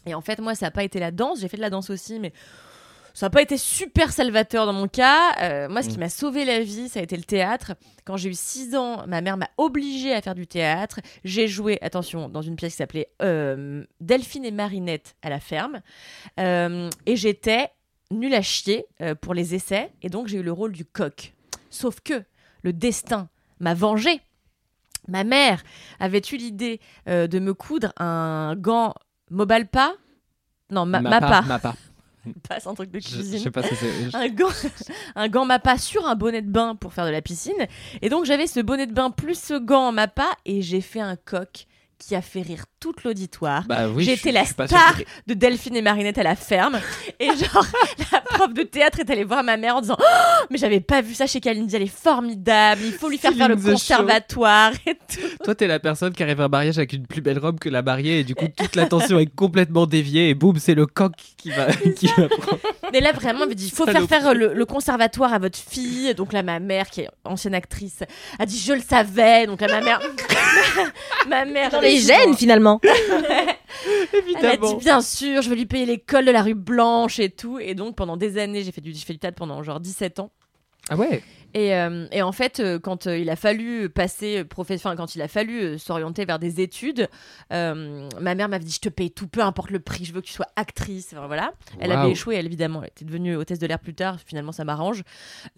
Et en fait, moi, ça n'a pas été la danse. J'ai fait de la danse aussi, mais ça n'a pas été super salvateur dans mon cas. Euh, moi, ce qui Mm. m'a sauvé la vie, ça a été le théâtre. Quand j'ai eu 6 ans, ma mère m'a obligée à faire du théâtre. J'ai joué, attention, dans une pièce qui s'appelait euh, Delphine et Marinette à la ferme. Euh, et j'étais nulle à chier euh, pour les essais. Et donc, j'ai eu le rôle du coq. Sauf que le destin m'a vengé. Ma mère avait eu l'idée euh, de me coudre un gant Mobalpa. Non, ma, Mappa. Mappa. Pas, un truc de Je, je cuisine sais pas si c'est. un gant, un gant Mappa sur un bonnet de bain pour faire de la piscine. Et donc j'avais ce bonnet de bain plus ce gant Mappa et j'ai fait un coq qui a fait rire tout l'auditoire. Bah oui, J'étais la star surpris. de Delphine et Marinette à la ferme. Et genre, la prof de théâtre est allée voir ma mère en disant Oh, Mais j'avais pas vu ça chez Kalindi, elle est formidable, il faut lui faire faire le the show. conservatoire et tout. Toi, t'es la personne qui arrive à un mariage avec une plus belle robe que la mariée, et du coup, toute l'attention est complètement déviée, et boum, c'est le coq qui va, qui va prendre. Mais là, vraiment, elle me dit Il faut faire faire le, le conservatoire à votre fille. Donc là, ma mère, qui est ancienne actrice, a dit Je le savais. Donc là, ma mère. ma mère. Dans les gènes, finalement. Elle a dit bien sûr, je vais lui payer l'école de la rue Blanche et tout. Et donc pendant des années, j'ai fait du, j'ai fait du théâtre pendant genre 17 ans. Ah ouais? Et, euh, et en fait, euh, quand euh, il a fallu passer professeur, quand il a fallu s'orienter vers des études, euh, ma mère m'avait dit je te paye tout, peu importe le prix, je veux que tu sois actrice. Enfin, voilà. Elle avait échoué, elle évidemment. Elle était devenue hôtesse de l'air plus tard. Finalement, ça m'arrange.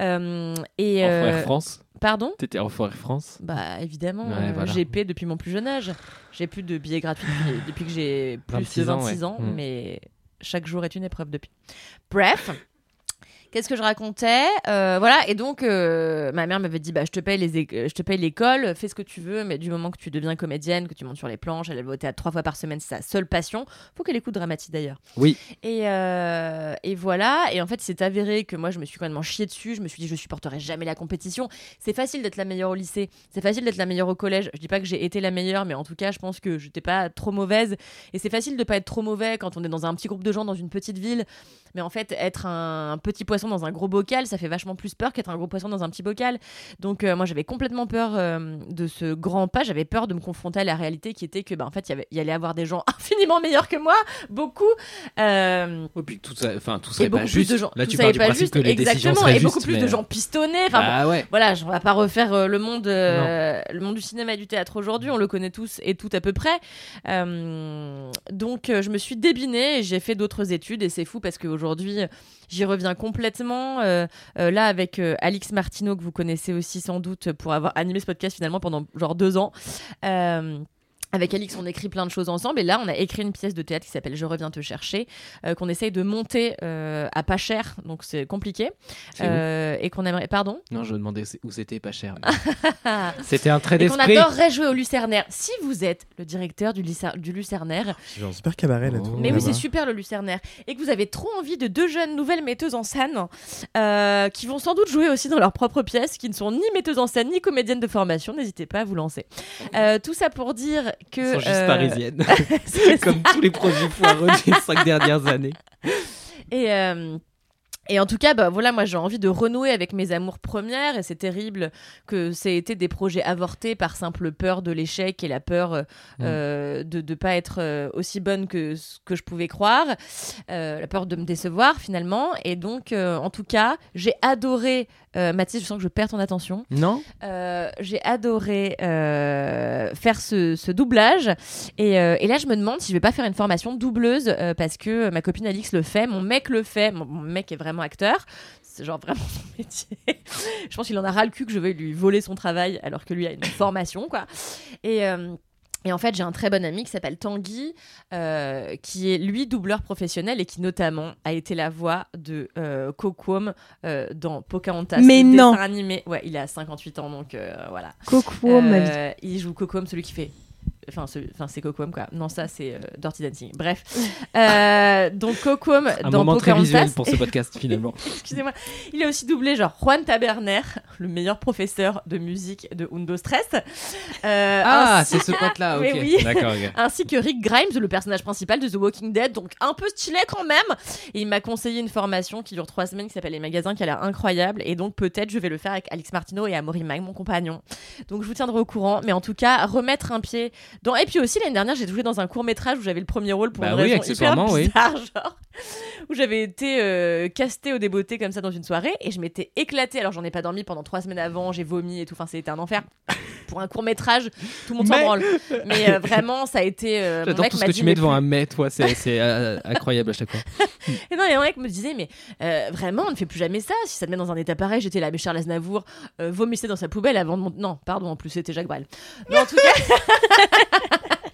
Euh, et En euh, Air France? pardon? T'étais en Air France? Bah évidemment, Ouais, voilà. j'ai payé depuis mon plus jeune âge. J'ai plus de billets gratuits depuis, que j'ai plus 26 de ans, 26 ouais. ans, Mm. mais chaque jour est une épreuve depuis. Bref. Qu'est-ce que je racontais Euh, Voilà, et donc euh, ma mère m'avait dit bah, je te paye les je te paye l'école, fais ce que tu veux, mais du moment que tu deviens comédienne, que tu montes sur les planches, elle va au théâtre trois fois par semaine, c'est sa seule passion. Faut qu'elle écoute dramatique d'ailleurs. Oui. Et, euh, et voilà, et en fait, il s'est avéré que moi, je me suis complètement chié dessus. Je me suis dit, je supporterai jamais la compétition. C'est facile d'être la meilleure au lycée, c'est facile d'être la meilleure au collège. Je dis pas que j'ai été la meilleure, mais en tout cas, je pense que j'étais pas trop mauvaise. Et c'est facile de pas être trop mauvais quand on est dans un petit groupe de gens dans une petite ville. Mais en fait, être un petit poisson dans un gros bocal, ça fait vachement plus peur qu'être un gros poisson dans un petit bocal. Donc, euh, moi, j'avais complètement peur euh, de ce grand pas. J'avais peur de me confronter à la réalité qui était que, bah, en fait, il y y allait avoir des gens infiniment meilleurs que moi, beaucoup. Euh, Et puis tout ça, enfin tout pas plus juste. de gens. Là, tu est du pas principe juste, que les décisions exactement, et beaucoup plus de mais- gens pistonnés. Enfin, bon, Ah ouais. voilà, je- on va pas refaire euh, le monde, euh, le monde du cinéma et du théâtre aujourd'hui. On le connaît tous et tout à peu près. Euh, donc, euh, je me suis débinée et j'ai fait d'autres études et c'est fou parce qu'aujourd'hui, j'y reviens complètement. euh, euh, là, avec euh, Alix Martineau que vous connaissez aussi sans doute pour avoir animé ce podcast finalement pendant genre deux ans. Avec Alix, on écrit plein de choses ensemble et là, on a écrit une pièce de théâtre qui s'appelle Je reviens te chercher, euh, qu'on essaye de monter euh, à pas cher, donc c'est compliqué, C'est Euh, et qu'on aimerait. Pardon? Non, je demandais où c'était pas cher. mais- C'était un trait Et qu'on d'esprit. adorerait jouer au Lucernaire. Si vous êtes le directeur du, du Lucernaire, J'ai un super cabaret là. Oh. tout, mais oui, c'est super le Lucernaire, et que vous avez trop envie de deux jeunes nouvelles metteuses en scène euh, qui vont sans doute jouer aussi dans leurs propres pièces, qui ne sont ni metteuses en scène ni comédiennes de formation, n'hésitez pas à vous lancer. Euh, tout ça pour dire que. Ils sont juste euh, parisiennes. Comme tous les projets foireux des cinq dernières années. Et, euh, et en tout cas, bah, voilà, moi j'ai envie de renouer avec mes amours premières et c'est terrible que c'est été des projets avortés par simple peur de l'échec et la peur euh, Mm. euh, de ne pas être aussi bonne que ce que je pouvais croire, euh, la peur de me décevoir finalement. Et donc, euh, en tout cas, j'ai adoré, euh, Mathis, je sens que je perds ton attention. Non Euh, j'ai adoré euh, faire ce, ce doublage. Et, et là, je me demande si je vais pas faire une formation doubleuse parce que ma copine Alix le fait, mon mec le fait. Mon, mon mec est vraiment acteur. C'est genre vraiment son métier. je pense qu'il en a ras le cul que je vais lui voler son travail alors que lui a une formation, quoi. Et. Et en fait, j'ai un très bon ami qui s'appelle Tanguy, euh, qui est lui doubleur professionnel et qui notamment a été la voix de euh, Coquom euh, dans Pocahontas. Mais non. animé. Ouais, il a 58 ans, donc euh, voilà. Vie. Euh, il joue Coquom, celui qui fait. Enfin, ce- enfin c'est Coquom, quoi. Non, ça, c'est euh, Dirty Dancing. Bref. Euh, donc, Coquom Un dans moment très visuel pour ce podcast finalement. Excusez-moi. Il a aussi doublé, genre, Juan Taberner, le meilleur professeur de musique de Undo Stress. Euh, Ah, ainsi- c'est ce pote-là, ok. Oui. D'accord, ainsi que Rick Grimes, le personnage principal de The Walking Dead, donc un peu stylé quand même. Et il m'a conseillé une formation qui dure trois semaines qui s'appelle Les Magasins, qui a l'air incroyable. Et donc peut-être je vais le faire avec Alex Martino et Amaury Mag, mon compagnon. Donc je vous tiendrai au courant. Mais en tout cas, remettre un pied dans. Et puis aussi l'année dernière, j'ai joué dans un court métrage où j'avais le premier rôle pour Bah une oui, raison hyper accessoirement, oui. bizarre, genre où j'avais été euh, castée au débeauté comme ça dans une soirée et je m'étais éclatée. Alors j'en ai pas dormi pendant trois semaines avant, j'ai vomi et tout. Enfin, c'était un enfer. Pour un court métrage, tout le monde s'en Mais- branle. Mais euh, vraiment, ça a été. euh, mon J'adore tout ce m'a que dit, tu mets mais devant plus- un mets, toi, c'est c'est, euh, incroyable à chaque fois. Et non, et un mec me disait, mais euh, vraiment, on ne fait plus jamais ça. Si ça te met dans un état pareil, j'étais là, mais Charles Aznavour euh, vomissait dans sa poubelle avant de monter. Non, pardon, en plus, c'était Jacques Brel. Mais en tout cas.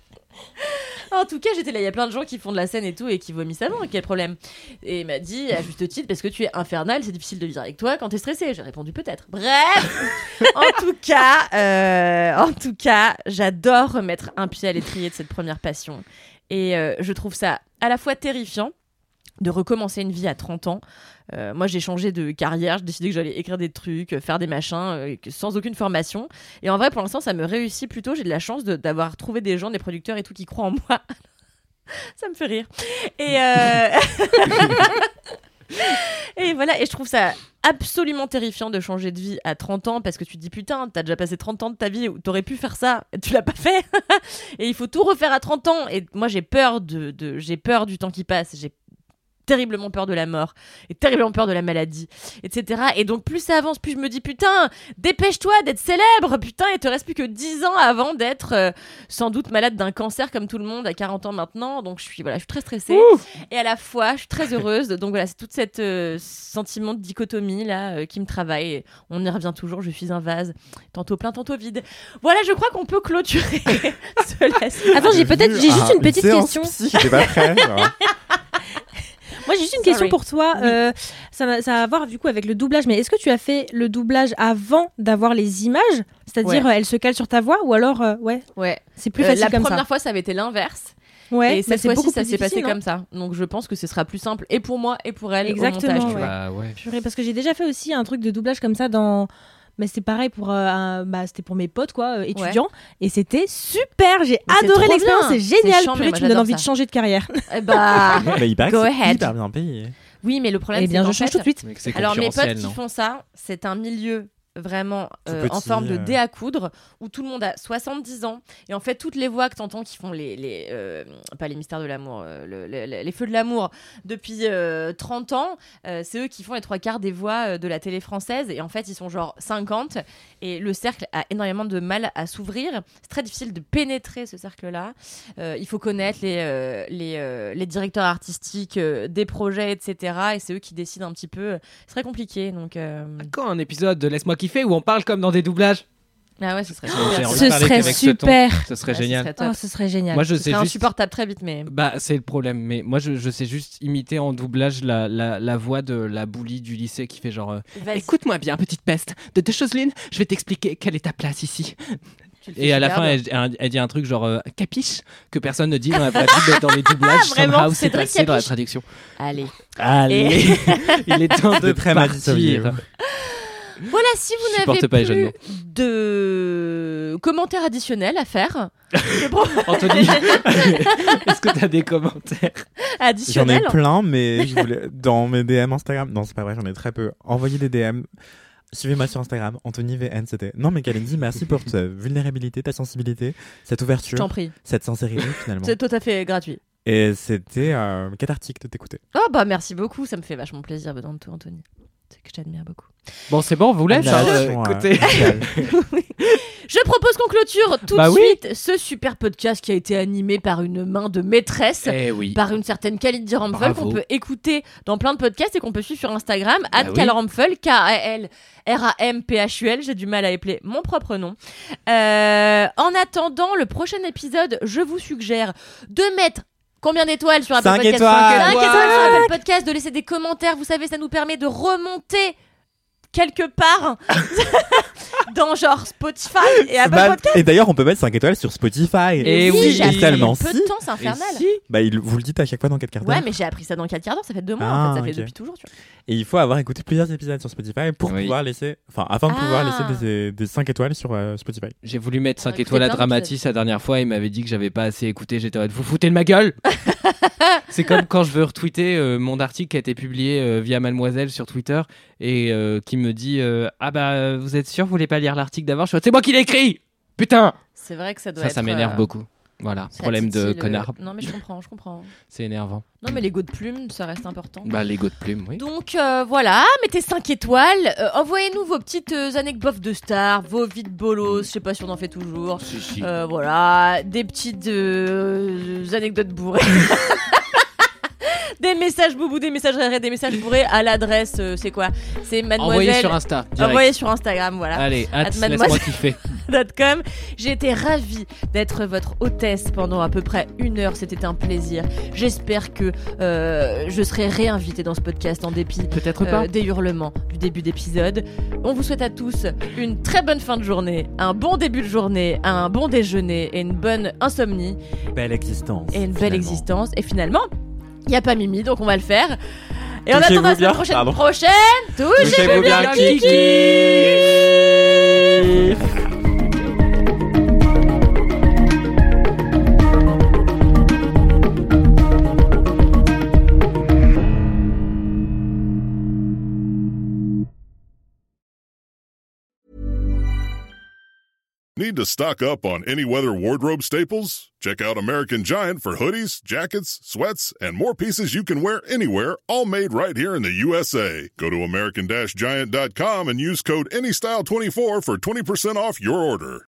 En tout cas, j'étais là, il y a plein de gens qui font de la scène et tout et qui vomissent avant, quel problème Et il m'a dit, à juste titre, parce que tu es infernal, c'est difficile de vivre avec toi quand t'es stressé. J'ai répondu peut-être. Bref, en tout cas, euh, en tout cas, j'adore remettre un pied à l'étrier de cette première passion. Et euh, je trouve ça à la fois terrifiant de recommencer une vie à 30 ans. Euh, moi, j'ai changé de carrière, j'ai décidé que j'allais écrire des trucs, euh, faire des machins, euh, sans aucune formation. Et en vrai, pour l'instant, ça me réussit plutôt. J'ai de la chance d'avoir trouvé des gens, des producteurs et tout qui croient en moi. ça me fait rire. Et, et voilà, et je trouve ça absolument terrifiant de changer de vie à 30 ans parce que tu te dis putain, t'as déjà passé 30 ans de ta vie où t'aurais pu faire ça, et tu l'as pas fait. et il faut tout refaire à 30 ans. Et moi, j'ai peur de, de- j'ai peur du temps qui passe. J'ai terriblement peur de la mort et terriblement peur de la maladie, etc. Et donc plus ça avance, plus je me dis putain, dépêche-toi d'être célèbre, putain, il te reste plus que 10 ans avant d'être euh, sans doute malade d'un cancer comme tout le monde à 40 ans maintenant. Donc je suis voilà, je suis très stressée et à la fois je suis très heureuse. Donc voilà, c'est toute cette euh, sentiment de dichotomie là euh, qui me travaille. On y revient toujours, je suis un vase, tantôt plein, tantôt vide. Voilà, je crois qu'on peut clôturer Attends, j'ai peut-être, j'ai juste une petite question. psy, pas prêt. Moi, j'ai juste une Sorry. question pour toi. Euh, ça, va- ça a à voir du coup avec le doublage. Mais est-ce que tu as fait le doublage avant d'avoir les images? C'est-à-dire, Ouais. euh, elles se calent sur ta voix ou alors, euh, ouais, Ouais. c'est plus Euh, facile la comme première ça. fois, ça avait été l'inverse. Ouais, et bah, cette fois-ci, ça s'est passé hein. comme ça. Donc je pense que ce sera plus simple et pour moi et pour elle Exactement, au montage. tu ouais. vois. Bah ouais. Parce que j'ai déjà fait aussi un truc de doublage comme ça dans. Mais c'est pareil pour, euh, un- bah, c'était pour mes potes quoi, euh, étudiants, et c'était super. J'ai adoré l'expérience, bien. c'est génial. Chiant, Purée, tu me donnes envie de changer de carrière. Eh bah, Mais il paraît Go ahead. hyper bien payé. oui, mais le problème Eh bien, c'est je qu'en change fait, tout de suite. Mais que c'est Alors mes potes qui font ça, c'est un milieu vraiment euh, en forme de euh. dé à coudre où tout le monde a 70 ans. Et en fait toutes les voix que t'entends qui font les, les euh, pas les mystères de l'amour euh, le- le- le- les feux de l'amour depuis euh, 30 ans euh, c'est eux qui font les trois quarts des voix euh, de la télé française. Et en fait ils sont genre 50 et le cercle a énormément de mal à s'ouvrir. C'est très difficile de pénétrer ce cercle là il faut connaître les, euh, les, euh, les directeurs artistiques euh, des projets etc et c'est eux qui décident un petit peu. C'est très compliqué donc euh, Quand un épisode de Laisse-moi où on parle comme dans des doublages ah ouais ce serait J'ai super. Ce serait qu'avec ce ton. super. Ce serait Ouais, ce génial. serait. Oh, ce serait génial. Moi, je Ce sais juste. insupportable très vite mais Bah, c'est le problème. Mais moi, je, je sais juste imiter en doublage la, la, la voix de la bully du lycée qui fait genre. euh. Écoute-moi bien, petite peste. De deux choses l'une, je vais t'expliquer quelle est ta place ici. Et à la fin, elle, elle- elle dit un truc genre euh, capiche que personne ne dit dans la dans les doublages. Ah, vraiment, c'est passé dans la traduction. allez Allez, il est temps de De très partir. Voilà, si vous n'avez pas les jeux de plus de commentaires additionnels à faire, Anthony, est-ce que tu as des commentaires J'en ai additionnels. plein, mais je voulais... dans mes DM Instagram. Non, c'est pas vrai, j'en ai très peu. Envoyez des DM. Suivez-moi sur Instagram, Anthony VN, c'était. Non, mais Kalindi, merci pour ta vulnérabilité, ta sensibilité, cette Je ouverture, t'en prie, cette sincérité finalement. c'est tout à fait gratuit. Et c'était euh, cathartique de t'écouter. Oh bah merci beaucoup, ça me fait vachement plaisir venant de toi, Anthony. Que je t'admire beaucoup. Bon, c'est bon, on vous laisse. hein, euh, écoutez. Je propose qu'on clôture tout Bah de oui. suite ce super podcast qui a été animé par une main de maîtresse. Eh oui. Par une certaine Kalindi Ramphel Bravo. qu'on peut écouter dans plein de podcasts et qu'on peut suivre sur Instagram, Bah at K-A-L-R-A-M-P-H-U-L, j'ai du mal à épeler mon propre nom. Euh, en attendant le prochain épisode, je vous suggère de mettre Combien d'étoiles sur Apple Cinq Podcast étoiles. Cinq Ouais. étoiles sur Apple Podcast, de laisser des commentaires. Vous savez, ça nous permet de remonter quelque part. dans genre Spotify et Apple Podcast. et d'ailleurs, on peut mettre 5 étoiles sur Spotify. Et Oui, oui, j'ai et appris tellement il y a peu si. de temps, c'est infernal. Si Bah, il- vous le dites à chaque fois dans 4 quarts d'heure. Ouais, mais j'ai appris ça dans 4 quarts d'heure, ça fait deux mois Ah, en fait, ça fait depuis toujours. Tu vois. Et il faut avoir écouté plusieurs épisodes sur Spotify pour Oui. pouvoir laisser, enfin, afin de pouvoir Ah. laisser des, des 5 étoiles sur euh, Spotify. J'ai voulu mettre 5 écouté étoiles à Dramatis la dernière fois. Il m'avait dit que j'avais pas assez écouté. J'étais en mode, vous foutez de ma gueule C'est comme quand je veux retweeter euh, mon article qui a été publié euh, via Mademoiselle sur Twitter et euh, qui me dit euh, Ah bah vous êtes sûr, vous voulez pas lire l'article d'avant Je suis C'est moi qui l'ai écrit Putain C'est vrai que ça doit Ça, être. ça m'énerve euh, beaucoup. Voilà, ça problème de le- connard. Non, mais je comprends, je comprends. C'est énervant. Non, mais l'ego de plume, ça reste important. Bah, l'ego de plume, oui. Donc euh, voilà, mettez 5 étoiles, euh, envoyez-nous vos petites euh, anecdotes de stars, vos vides bolos, je sais pas si on en fait toujours. Si, si. Euh, voilà, des petites euh, anecdotes bourrées. des messages boubou, des messages rérés, des messages bourrés à l'adresse, euh, c'est quoi? C'est mademoiselle. Envoyez sur Insta. direct. Envoyez sur Instagram, voilà. Allez, At laisse-moi kiffer. J'ai été ravie d'être votre hôtesse pendant à peu près une heure. C'était un plaisir. J'espère que euh, je serai réinvitée dans ce podcast en dépit Peut-être euh, pas. des hurlements du début d'épisode. On vous souhaite à tous une très bonne fin de journée, un bon début de journée, un bon déjeuner et une bonne insomnie Belle existence. et une belle finalement. existence. Et finalement, il n'y a pas Mimi, donc on va le faire. Et Touchez-vous attendant la semaine prochaine, Pardon. prochaine, touchez-vous bien, Kiki. Need to stock up on any weather wardrobe staples? Check out American Giant for hoodies, jackets, sweats, and more pieces you can wear anywhere, all made right here in the USA. Go to American-Giant.com and use code ANYSTYLE24 for 20% off your order.